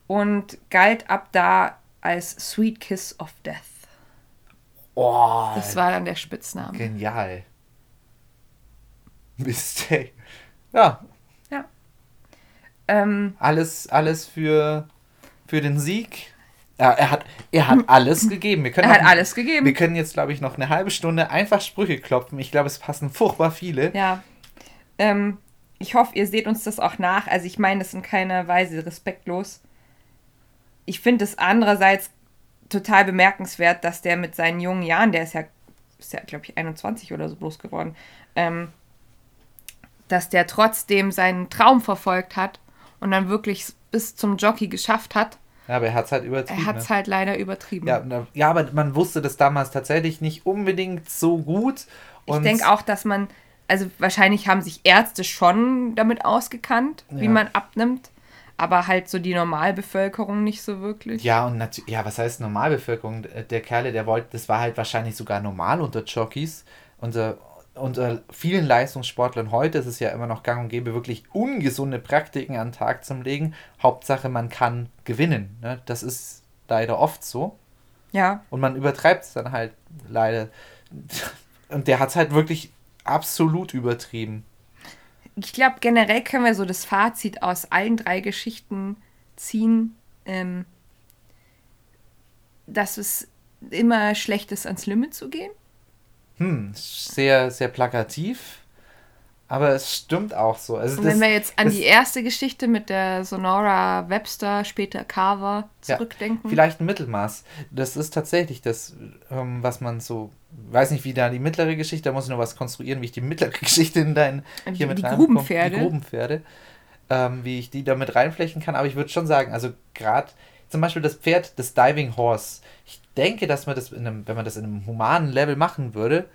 und galt ab da als Sweet Kiss of Death. Oh, Das war dann der Spitzname. genial. [LAUGHS] Mist, ey. Ja, Ähm, alles, alles für, für den Sieg. Ja, er hat, er hat alles gegeben. Wir können er hat noch- alles gegeben. Wir können jetzt, glaube ich, noch eine halbe Stunde einfach Sprüche klopfen. Ich glaube, es passen furchtbar viele. Ja. Ähm, ich hoffe, ihr seht uns das auch nach. Also ich meine, das ist in keiner Weise respektlos. Ich finde es andererseits total bemerkenswert, dass der mit seinen jungen Jahren, der ist ja, ist ja glaube ich, 21 oder so bloß geworden, ähm, dass der trotzdem seinen Traum verfolgt hat und dann wirklich bis zum Jockey geschafft hat. Ja, aber er hat es halt übertrieben. Er hat es ne? halt leider übertrieben. ja, ja, aber man wusste das damals tatsächlich nicht unbedingt so gut. Ich denke auch, dass man, also wahrscheinlich haben sich Ärzte schon damit ausgekannt, wie Ja. man abnimmt, aber halt so die Normalbevölkerung nicht so wirklich. Ja, und natürlich, ja, was heißt Normalbevölkerung? Der Kerle, der wollte, das war halt wahrscheinlich sogar normal unter Jockeys. Unter, unter vielen Leistungssportlern heute ist es ja immer noch gang und gäbe, wirklich ungesunde Praktiken an den Tag zu legen. Hauptsache, man kann gewinnen. Ne? Das ist leider oft so. Ja. Und man übertreibt es dann halt leider. Und der hat es halt wirklich absolut übertrieben. Ich glaube, generell können wir so das Fazit aus allen drei Geschichten ziehen, ähm, dass es immer schlecht ist, ans Limit zu gehen. Hm, sehr, sehr plakativ. Aber es stimmt auch so. Also Und wenn wir jetzt an die erste Geschichte mit der Sonora Webster, später Carver, Ja, zurückdenken. Vielleicht ein Mittelmaß. Das ist tatsächlich das, ähm, was man so. Weiß nicht, wie da die mittlere Geschichte, da muss ich noch was konstruieren, wie ich die mittlere [LAUGHS] Geschichte in dein. Die- Hier mit die. Grubenpferde. Die Grubenpferde. Ähm, wie ich die damit reinflechten kann. Aber ich würde schon sagen, also gerade zum Beispiel das Pferd, das Diving Horse. Ich denke, dass man das, in einem, wenn man das in einem humanen Level machen würde,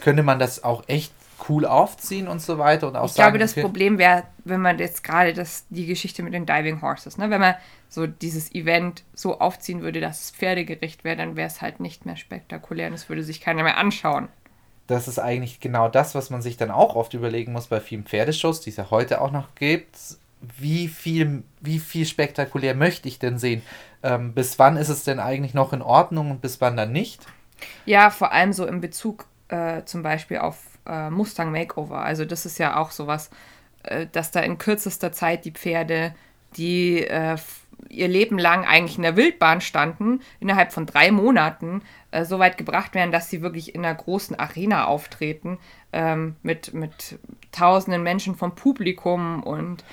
könnte man das auch echt cool aufziehen und so weiter. Und auch ich sagen, glaube, das okay, Problem wäre, wenn man jetzt gerade das, die Geschichte mit den Diving Horses, ne? wenn man so dieses Event so aufziehen würde, dass es pferdegerecht wäre, dann wäre es halt nicht mehr spektakulär und es würde sich keiner mehr anschauen. das ist eigentlich genau das, was man sich dann auch oft überlegen muss bei vielen Pferdeshows, die es ja heute auch noch gibt. Wie viel, wie viel spektakulär möchte ich denn sehen? Ähm, bis wann ist es denn eigentlich noch in Ordnung und bis wann dann nicht? Ja, vor allem so in Bezug äh, zum Beispiel auf äh, Mustang Makeover. Also das ist ja auch sowas, äh, dass da in kürzester Zeit die Pferde, die äh, ihr Leben lang eigentlich in der Wildbahn standen, innerhalb von drei Monaten äh, so weit gebracht werden, dass sie wirklich in einer großen Arena auftreten, ähm, mit, mit tausenden Menschen vom Publikum und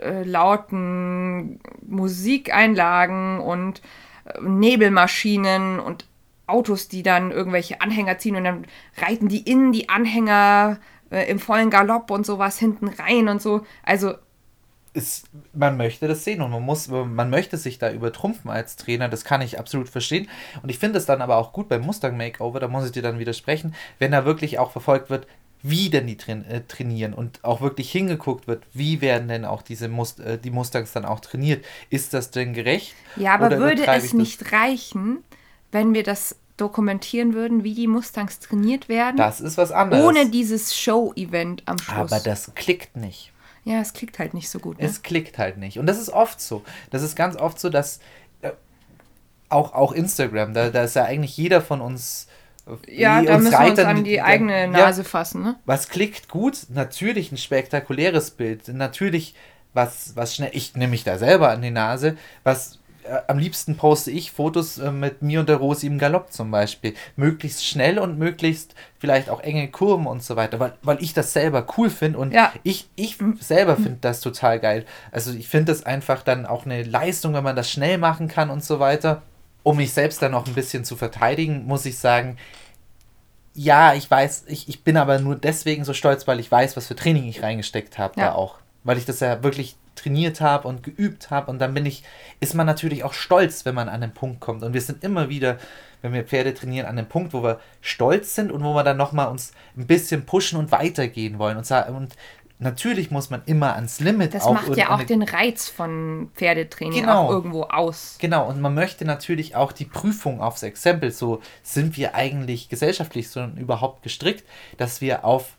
äh, lauten Musikeinlagen und äh, Nebelmaschinen und Autos, die dann irgendwelche Anhänger ziehen und dann reiten die in die Anhänger äh, im vollen Galopp und sowas hinten rein und so. Also Ist, man möchte das sehen und man muss, man möchte sich da übertrumpfen als Trainer, das kann ich absolut verstehen. Und ich finde es dann aber auch gut beim Mustang Makeover, da muss ich dir dann widersprechen, wenn da wirklich auch verfolgt wird, wie denn die train äh, trainieren und auch wirklich hingeguckt wird, wie werden denn auch diese Must äh, die Mustangs dann auch trainiert. Ist das denn gerecht? Ja, aber würde es nicht reichen, wenn wir das dokumentieren würden, wie die Mustangs trainiert werden? Das ist was anderes. ohne dieses Show-Event am Schluss. aber das klickt nicht. ja, es klickt halt nicht so gut. Ne? Es klickt halt nicht. Und das ist oft so. Das ist ganz oft so, dass äh, auch, auch Instagram, da, da ist ja eigentlich jeder von uns. äh, ja, da müssen wir uns Reitern, an die- die eigene ja, Nase fassen. Ne? Was klickt gut? Natürlich ein spektakuläres Bild. Natürlich was, was schnell. Ich nehme mich da selber an die Nase. Was am liebsten poste ich Fotos äh, mit mir und der Rosi im Galopp zum Beispiel. Möglichst schnell und möglichst vielleicht auch enge Kurven und so weiter, weil, weil ich das selber cool finde und Ja. ich, ich selber finde das total geil. Also ich finde das einfach dann auch eine Leistung, wenn man das schnell machen kann und so weiter. Um mich selbst dann noch ein bisschen zu verteidigen, muss ich sagen, ja, ich weiß, ich, ich bin aber nur deswegen so stolz, weil ich weiß, was für Training ich reingesteckt habe Ja. da auch. Weil ich das ja wirklich trainiert habe und geübt habe und dann bin ich, ist man natürlich auch stolz, wenn man an den Punkt kommt. Und wir sind immer wieder, wenn wir Pferde trainieren, an dem Punkt, wo wir stolz sind und wo wir dann nochmal uns ein bisschen pushen und weitergehen wollen. Und, und natürlich muss man immer ans Limit Das auch macht ja auch den Reiz von Pferdetraining Genau. auch irgendwo aus. Genau, und man möchte natürlich auch die Prüfung aufs Exempel, so sind wir eigentlich gesellschaftlich so überhaupt gestrickt, dass wir auf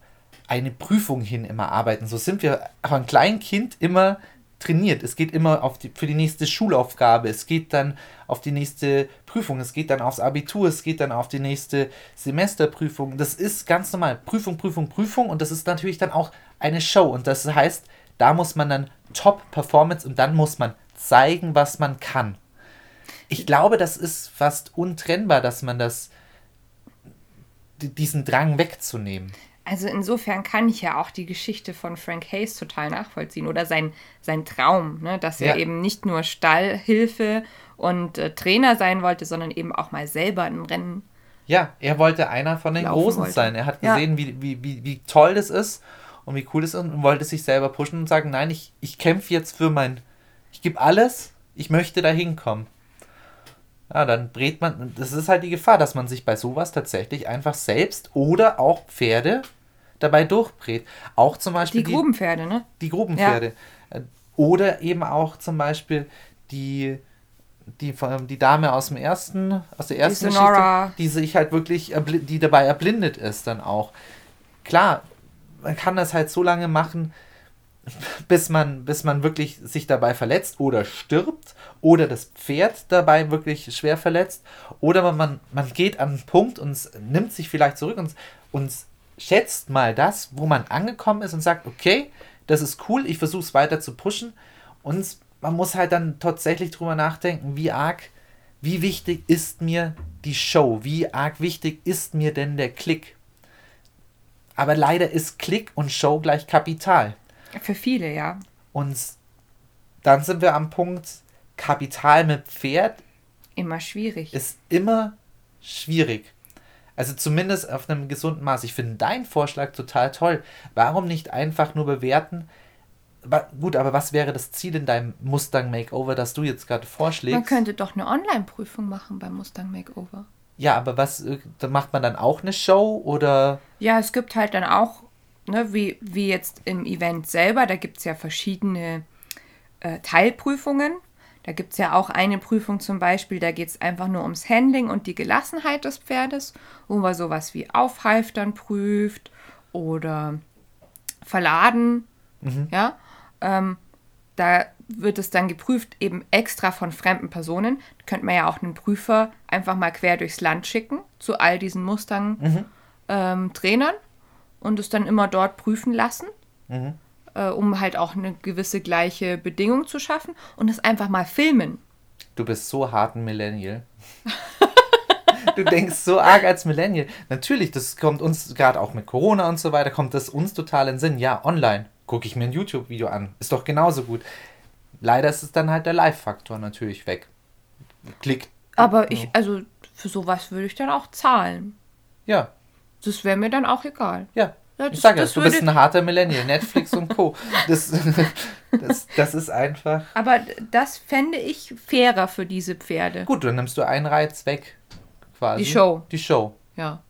eine Prüfung hin immer arbeiten. So sind wir von Kleinkind immer trainiert. Es geht immer auf die, für die nächste Schulaufgabe, es geht dann auf die nächste Prüfung, es geht dann aufs Abitur, es geht dann auf die nächste Semesterprüfung. Das ist ganz normal. Prüfung, Prüfung, Prüfung und das ist natürlich dann auch eine Show und das heißt, da muss man dann Top-Performance und dann muss man zeigen, was man kann. Ich glaube, das ist fast untrennbar, dass man das di- diesen Drang wegzunehmen. Also insofern kann ich ja auch die Geschichte von Frank Hayes total nachvollziehen oder sein, sein Traum, ne? dass er Ja. eben nicht nur Stallhilfe und äh, Trainer sein wollte, sondern eben auch mal selber ein Rennen. Ja, er wollte einer von den Großen wollte. sein. Er hat Ja. gesehen, wie, wie, wie, wie toll das ist und wie cool das ist und wollte sich selber pushen und sagen, nein, ich, ich kämpfe jetzt für mein, ich gebe alles, ich möchte da hinkommen. Ja, dann brät man, das ist halt die Gefahr, dass man sich bei sowas tatsächlich einfach selbst oder auch Pferde dabei durchbrät. Auch zum Beispiel Die Grubenpferde, ne? die Grubenpferde. Äh, Oder eben auch zum Beispiel die, die, die Dame aus dem ersten, aus der ersten Sonora. Geschichte, die sich halt wirklich, die dabei erblindet ist dann auch. Klar, man kann das halt so lange machen, bis man, bis man wirklich sich dabei verletzt oder stirbt oder das Pferd dabei wirklich schwer verletzt oder man, man geht an einen Punkt und nimmt sich vielleicht zurück und, und schätzt mal das, wo man angekommen ist und sagt, okay, das ist cool, ich versuche es weiter zu pushen und man muss halt dann tatsächlich drüber nachdenken, wie arg, wie wichtig ist mir die Show, wie arg wichtig ist mir denn der Klick. Aber leider ist Klick und Show gleich Kapital. Für viele, ja. Und dann sind wir am Punkt, Kapital mit Pferd. Immer schwierig. Ist immer schwierig. Also zumindest auf einem gesunden Maß. Ich finde deinen Vorschlag total toll. Warum nicht einfach nur bewerten? Gut, aber was wäre das Ziel in deinem Mustang Makeover, das du jetzt gerade vorschlägst? Man könnte doch eine Online-Prüfung machen beim Mustang Makeover. Ja, aber was äh, macht man dann auch eine Show oder? Ja, es gibt halt dann auch ne, wie, wie jetzt im Event selber, da gibt es ja verschiedene äh, Teilprüfungen. Da gibt es ja auch eine Prüfung zum Beispiel, da geht es einfach nur ums Handling und die Gelassenheit des Pferdes, wo man sowas wie Aufhalftern prüft oder Verladen. Mhm. Ja, ähm, da wird es dann geprüft, eben extra von fremden Personen. Da könnte man ja auch einen Prüfer einfach mal quer durchs Land schicken zu all diesen Mustang-Trainern. Mhm. Ähm, und es dann immer dort prüfen lassen, mhm. äh, um halt auch eine gewisse gleiche Bedingung zu schaffen und es einfach mal filmen. Du bist so hart ein Millennial. [LAUGHS] du denkst so arg als Millennial. Natürlich, das kommt uns gerade auch mit Corona und so weiter, kommt das uns total in Sinn. Ja, online gucke ich mir ein YouTube-Video an. Ist doch genauso gut. Leider ist es dann halt der Live-Faktor natürlich weg. Klick. Aber ich, also für sowas würde ich dann auch zahlen. Ja, das wäre mir dann auch egal. Ja. ja das, ich sage ja, du bist ein harter Millennial, Netflix und Co. [LAUGHS] Das, das, das ist einfach. Aber das fände ich fairer für diese Pferde. Gut, dann nimmst du einen Reiz weg. Quasi. Die Show. Die Show. Ja.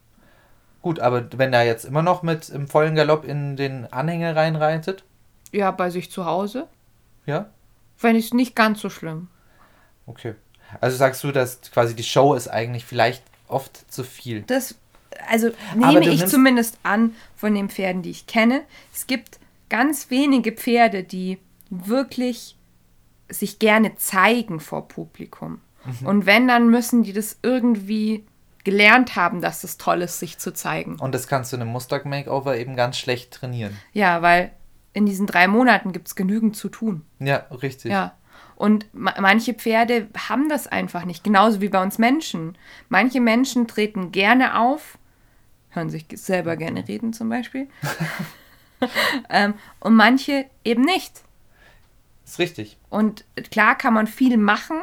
Gut, aber wenn er jetzt immer noch mit im vollen Galopp in den Anhänger reinreitet? Ja, bei sich zu Hause. Ja? Fände ich es nicht ganz so schlimm. Okay. Also sagst du, dass quasi die Show ist eigentlich vielleicht oft zu viel. Das also nehme ich zumindest an von den Pferden, die ich kenne. Es gibt ganz wenige Pferde, die wirklich sich gerne zeigen vor Publikum. Mhm. Und wenn, dann müssen die das irgendwie gelernt haben, dass es toll ist, sich zu zeigen. Und das kannst du in einem Mustang Makeover eben ganz schlecht trainieren. Ja, weil in diesen drei Monaten gibt es genügend zu tun. Ja, richtig. Ja. Und ma manche Pferde haben das einfach nicht, genauso wie bei uns Menschen. Manche Menschen treten gerne auf, hören sich selber gerne reden zum Beispiel. [LAUGHS] ähm, und manche eben nicht. ist richtig. Und klar kann man viel machen,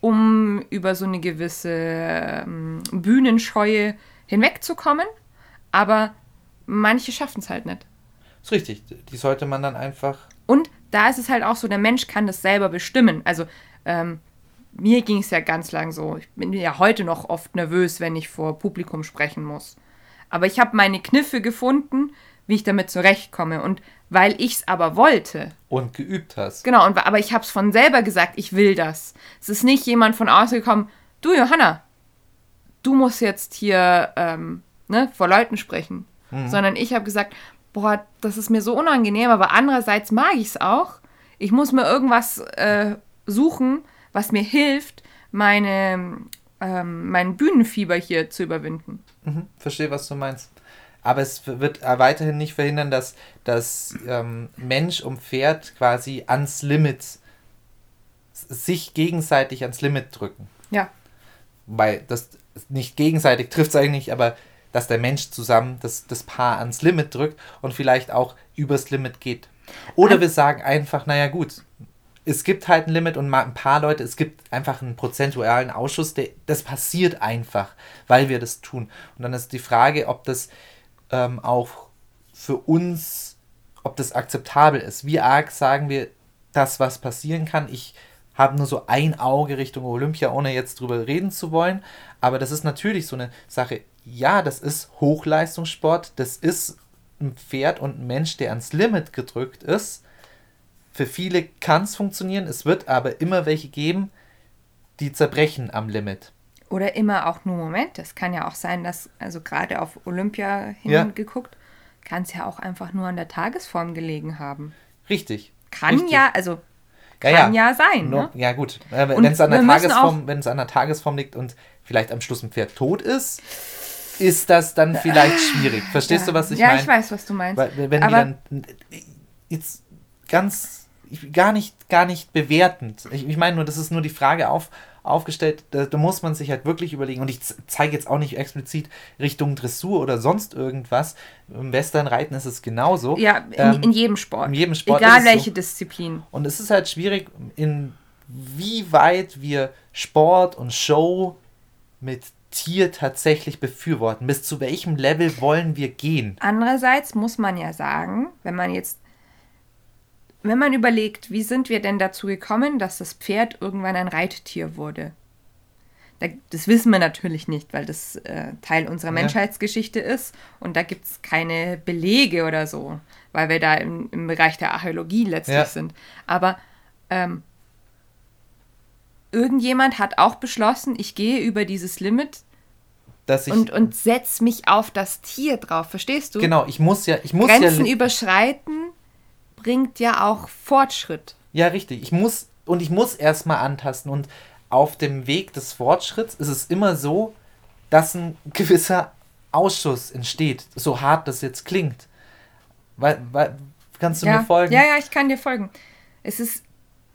um über so eine gewisse ähm, Bühnenscheue hinwegzukommen, aber manche schaffen es halt nicht. ist richtig. Die sollte man dann einfach. Und da ist es halt auch so, der Mensch kann das selber bestimmen. Also ähm, mir ging es ja ganz lang so. Ich bin ja heute noch oft nervös, wenn ich vor Publikum sprechen muss. Aber ich habe meine Kniffe gefunden, wie ich damit zurechtkomme. Und weil ich es aber wollte. Und geübt hast. Genau, und, aber ich habe es von selber gesagt, ich will das. Es ist nicht jemand von außen gekommen, du Johanna, du musst jetzt hier ähm, ne, vor Leuten sprechen. Mhm. Sondern ich habe gesagt, boah, das ist mir so unangenehm, aber andererseits mag ich es auch. Ich muss mir irgendwas äh, suchen, was mir hilft, meine, ähm, mein Bühnenfieber hier zu überwinden. Mhm, verstehe, was du meinst. Aber es wird weiterhin nicht verhindern, dass das ähm, Mensch und Pferd quasi ans Limit, sich gegenseitig ans Limit drücken. Ja. Weil das nicht gegenseitig trifft es eigentlich, aber dass der Mensch zusammen das, das Paar ans Limit drückt und vielleicht auch übers Limit geht. Oder wir sagen einfach, naja gut, es gibt halt ein Limit und ein paar Leute, es gibt einfach einen prozentualen Ausschuss, der, das passiert einfach, weil wir das tun. Und dann ist die Frage, ob das ähm, auch für uns, ob das akzeptabel ist. Wie arg sagen wir das, was passieren kann? Ich habe nur so ein Auge Richtung Olympia, ohne jetzt drüber reden zu wollen. Aber das ist natürlich so eine Sache. Ja, das ist Hochleistungssport. Das ist ein Pferd und ein Mensch, der ans Limit gedrückt ist. Für viele kann es funktionieren, es wird aber immer welche geben, die zerbrechen am Limit. Oder immer auch nur Moment. Es kann ja auch sein, dass, also gerade auf Olympia hingeguckt, ja. kann es ja auch einfach nur an der Tagesform gelegen haben. Richtig. Kann richtig. ja, also Ja, kann ja. ja, sein. Nur, Ne? ja, gut. Äh, wenn es an, der Tagesform- wenn es an der Tagesform liegt und vielleicht am Schluss ein Pferd tot ist, ist das dann vielleicht schwierig. Verstehst ja. du, was ich ja, meine? ich weiß, was du meinst. Weil, wenn Aber- die dann jetzt ganz ich- gar nicht gar nicht bewertend. Ich, ich meine nur, das ist nur die Frage auf, aufgestellt. Da, da muss man sich halt wirklich überlegen. Und ich zeige jetzt auch nicht explizit Richtung Dressur oder sonst irgendwas. Im Westernreiten ist es genauso. ja, in, ähm, in jedem Sport. in jedem Sport Egal es so. welche Disziplin. Und es ist halt schwierig, inwieweit wir Sport und Show mit Tier tatsächlich befürworten. Bis zu welchem Level wollen wir gehen? Andererseits muss man ja sagen, wenn man jetzt, wenn man überlegt, wie sind wir denn dazu gekommen, dass das Pferd irgendwann ein Reittier wurde? Da, das wissen wir natürlich nicht, weil das äh, Teil unserer Ja. Menschheitsgeschichte ist und da gibt es keine Belege oder so, weil wir da im, im Bereich der Archäologie letztlich Ja. sind. Aber ähm, irgendjemand hat auch beschlossen, ich gehe über dieses Limit und, und setz mich auf das Tier drauf, verstehst du? genau, ich muss ja, ich muss Grenzen ja, überschreiten bringt ja auch Fortschritt. ja richtig, ich muss und ich muss erstmal antasten und auf dem Weg des Fortschritts ist es immer so, dass ein gewisser Ausschuss entsteht, so hart das jetzt klingt. Weil, weil kannst du ja. mir folgen? ja, ja, ich kann dir folgen. Es ist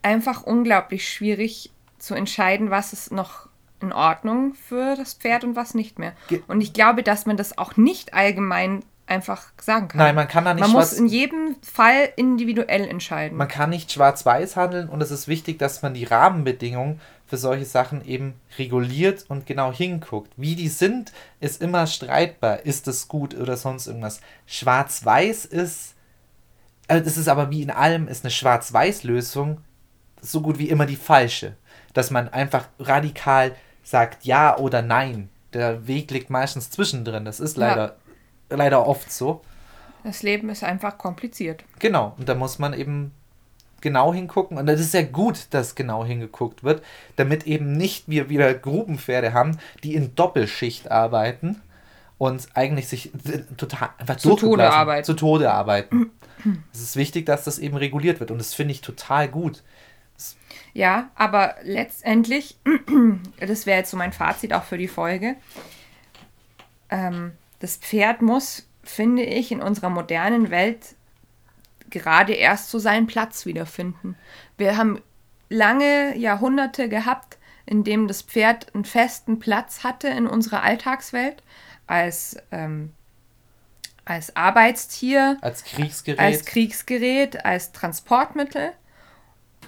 einfach unglaublich schwierig zu entscheiden, was ist noch in Ordnung für das Pferd und was nicht mehr. Und ich glaube, dass man das auch nicht allgemein einfach sagen kann. Nein, man kann da nicht Man muss in jedem Fall individuell entscheiden. Man kann nicht schwarz-weiß handeln und es ist wichtig, dass man die Rahmenbedingungen für solche Sachen eben reguliert und genau hinguckt. Wie die sind, ist immer streitbar. Ist es gut oder sonst irgendwas. Schwarz-weiß ist, also das ist aber wie in allem, ist eine Schwarz-Weiß-Lösung so gut wie immer die falsche. Dass man einfach radikal sagt ja oder nein. Der Weg liegt meistens zwischendrin. Das ist Ja. Leider, oft so. das Leben ist einfach kompliziert. Genau, und da muss man eben genau hingucken. Und das ist ja gut, dass genau hingeguckt wird, damit eben nicht wir wieder Grubenpferde haben, die in Doppelschicht arbeiten und eigentlich sich total einfach Zu Tode arbeiten. Zu Tode arbeiten. es ist wichtig, dass das eben reguliert wird und das finde ich total gut. Ja, aber letztendlich, [CLEARS THROAT] das wäre jetzt so mein Fazit auch für die Folge, ähm, das Pferd muss, finde ich, in unserer modernen Welt gerade erst so seinen Platz wiederfinden. Wir haben lange Jahrhunderte gehabt, in dem das Pferd einen festen Platz hatte in unserer Alltagswelt als, ähm, als Arbeitstier, Als Kriegsgerät. als Kriegsgerät, als Transportmittel.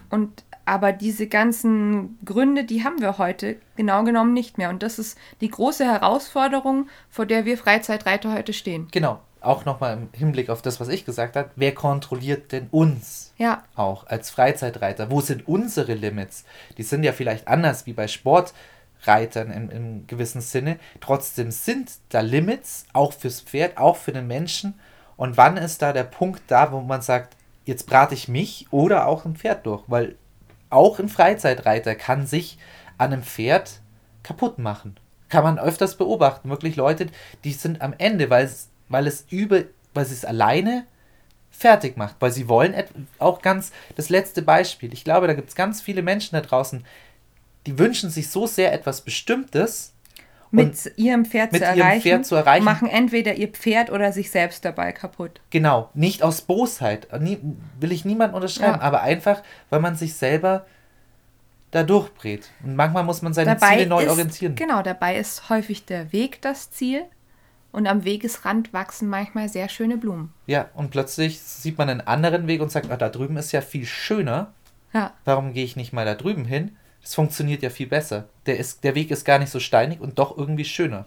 Und aber diese ganzen Gründe, die haben wir heute genau genommen nicht mehr. Und das ist die große Herausforderung, vor der wir Freizeitreiter heute stehen. genau, auch nochmal im Hinblick auf das, was ich gesagt habe. Wer kontrolliert denn uns? Ja, auch als Freizeitreiter. Wo sind unsere Limits? Die sind ja vielleicht anders wie bei Sportreitern im, im gewissen Sinne. Trotzdem sind da Limits, auch fürs Pferd, auch für den Menschen. Und wann ist da der Punkt da, wo man sagt, jetzt brate ich mich oder auch ein Pferd durch? Weil auch ein Freizeitreiter kann sich an einem Pferd kaputt machen. Kann man öfters beobachten. Wirklich Leute, die sind am Ende, weil es, weil es über, weil sie es alleine fertig macht, weil sie wollen auch ganz das letzte Beispiel. Ich glaube, da gibt es ganz viele Menschen da draußen, die wünschen sich so sehr etwas Bestimmtes mit ihrem Pferd, mit zu, ihrem erreichen, Pferd zu erreichen. machen entweder ihr Pferd oder sich selbst dabei kaputt. Genau, nicht aus Bosheit, nie, will ich niemanden unterschreiben, Ja. aber einfach, weil man sich selber da durchbrät. Und manchmal muss man seine dabei Ziele neu ist, orientieren. Genau, dabei ist häufig der Weg das Ziel und am Wegesrand wachsen manchmal sehr schöne Blumen. Ja, und plötzlich sieht man einen anderen Weg und sagt, ah, da drüben ist ja viel schöner. Ja, Warum gehe ich nicht mal da drüben hin? Das funktioniert ja viel besser. Der, ist, der Weg ist gar nicht so steinig und doch irgendwie schöner.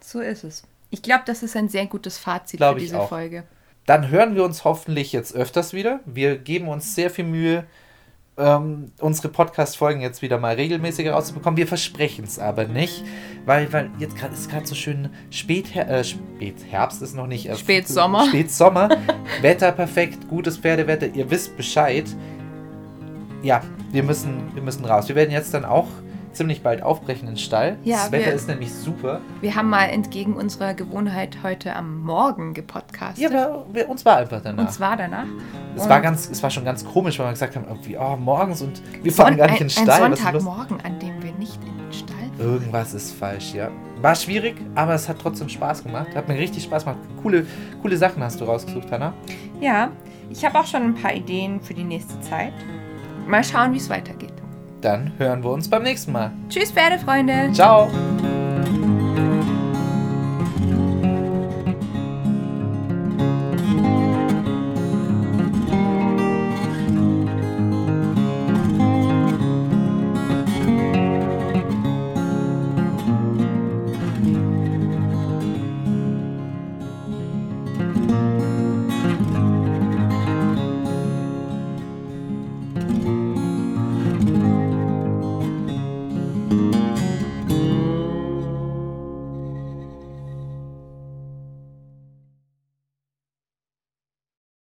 so ist es. Ich glaube, das ist ein sehr gutes Fazit Glaub für diese. Folge. Dann hören wir uns hoffentlich jetzt öfters wieder. Wir geben uns sehr viel Mühe, ähm, unsere Podcast-Folgen jetzt wieder mal regelmäßiger rauszubekommen. Wir versprechen es aber nicht, weil, weil jetzt gerade ist gerade so schön Späther äh, Spätherbst ist noch nicht. Äh, Spätsommer. Spätsommer. Wetter perfekt, gutes Pferdewetter. Ihr wisst Bescheid. Ja, wir müssen, wir müssen raus. Wir werden jetzt dann auch ziemlich bald aufbrechen in den Stall. Ja, das Wetter wir- ist nämlich super. Wir haben mal entgegen unserer Gewohnheit heute am Morgen gepodcastet. Ja, aber wir, uns war einfach danach. Und zwar danach. es, Und war ganz, es war schon ganz komisch, weil wir gesagt haben, irgendwie, oh, morgens und wir fahren gar nicht in Stall. ein? Sonntagmorgen, an dem wir nicht in den Stall Irgendwas ist falsch, ja. War schwierig, aber es hat trotzdem Spaß gemacht. Hat mir richtig Spaß gemacht. Coole, coole Sachen hast du rausgesucht, Hanna. Ja, ich habe auch schon ein paar Ideen für die nächste Zeit. Mal schauen, wie es weitergeht. Dann hören wir uns beim nächsten Mal. Tschüss, Pferdefreunde! Ciao!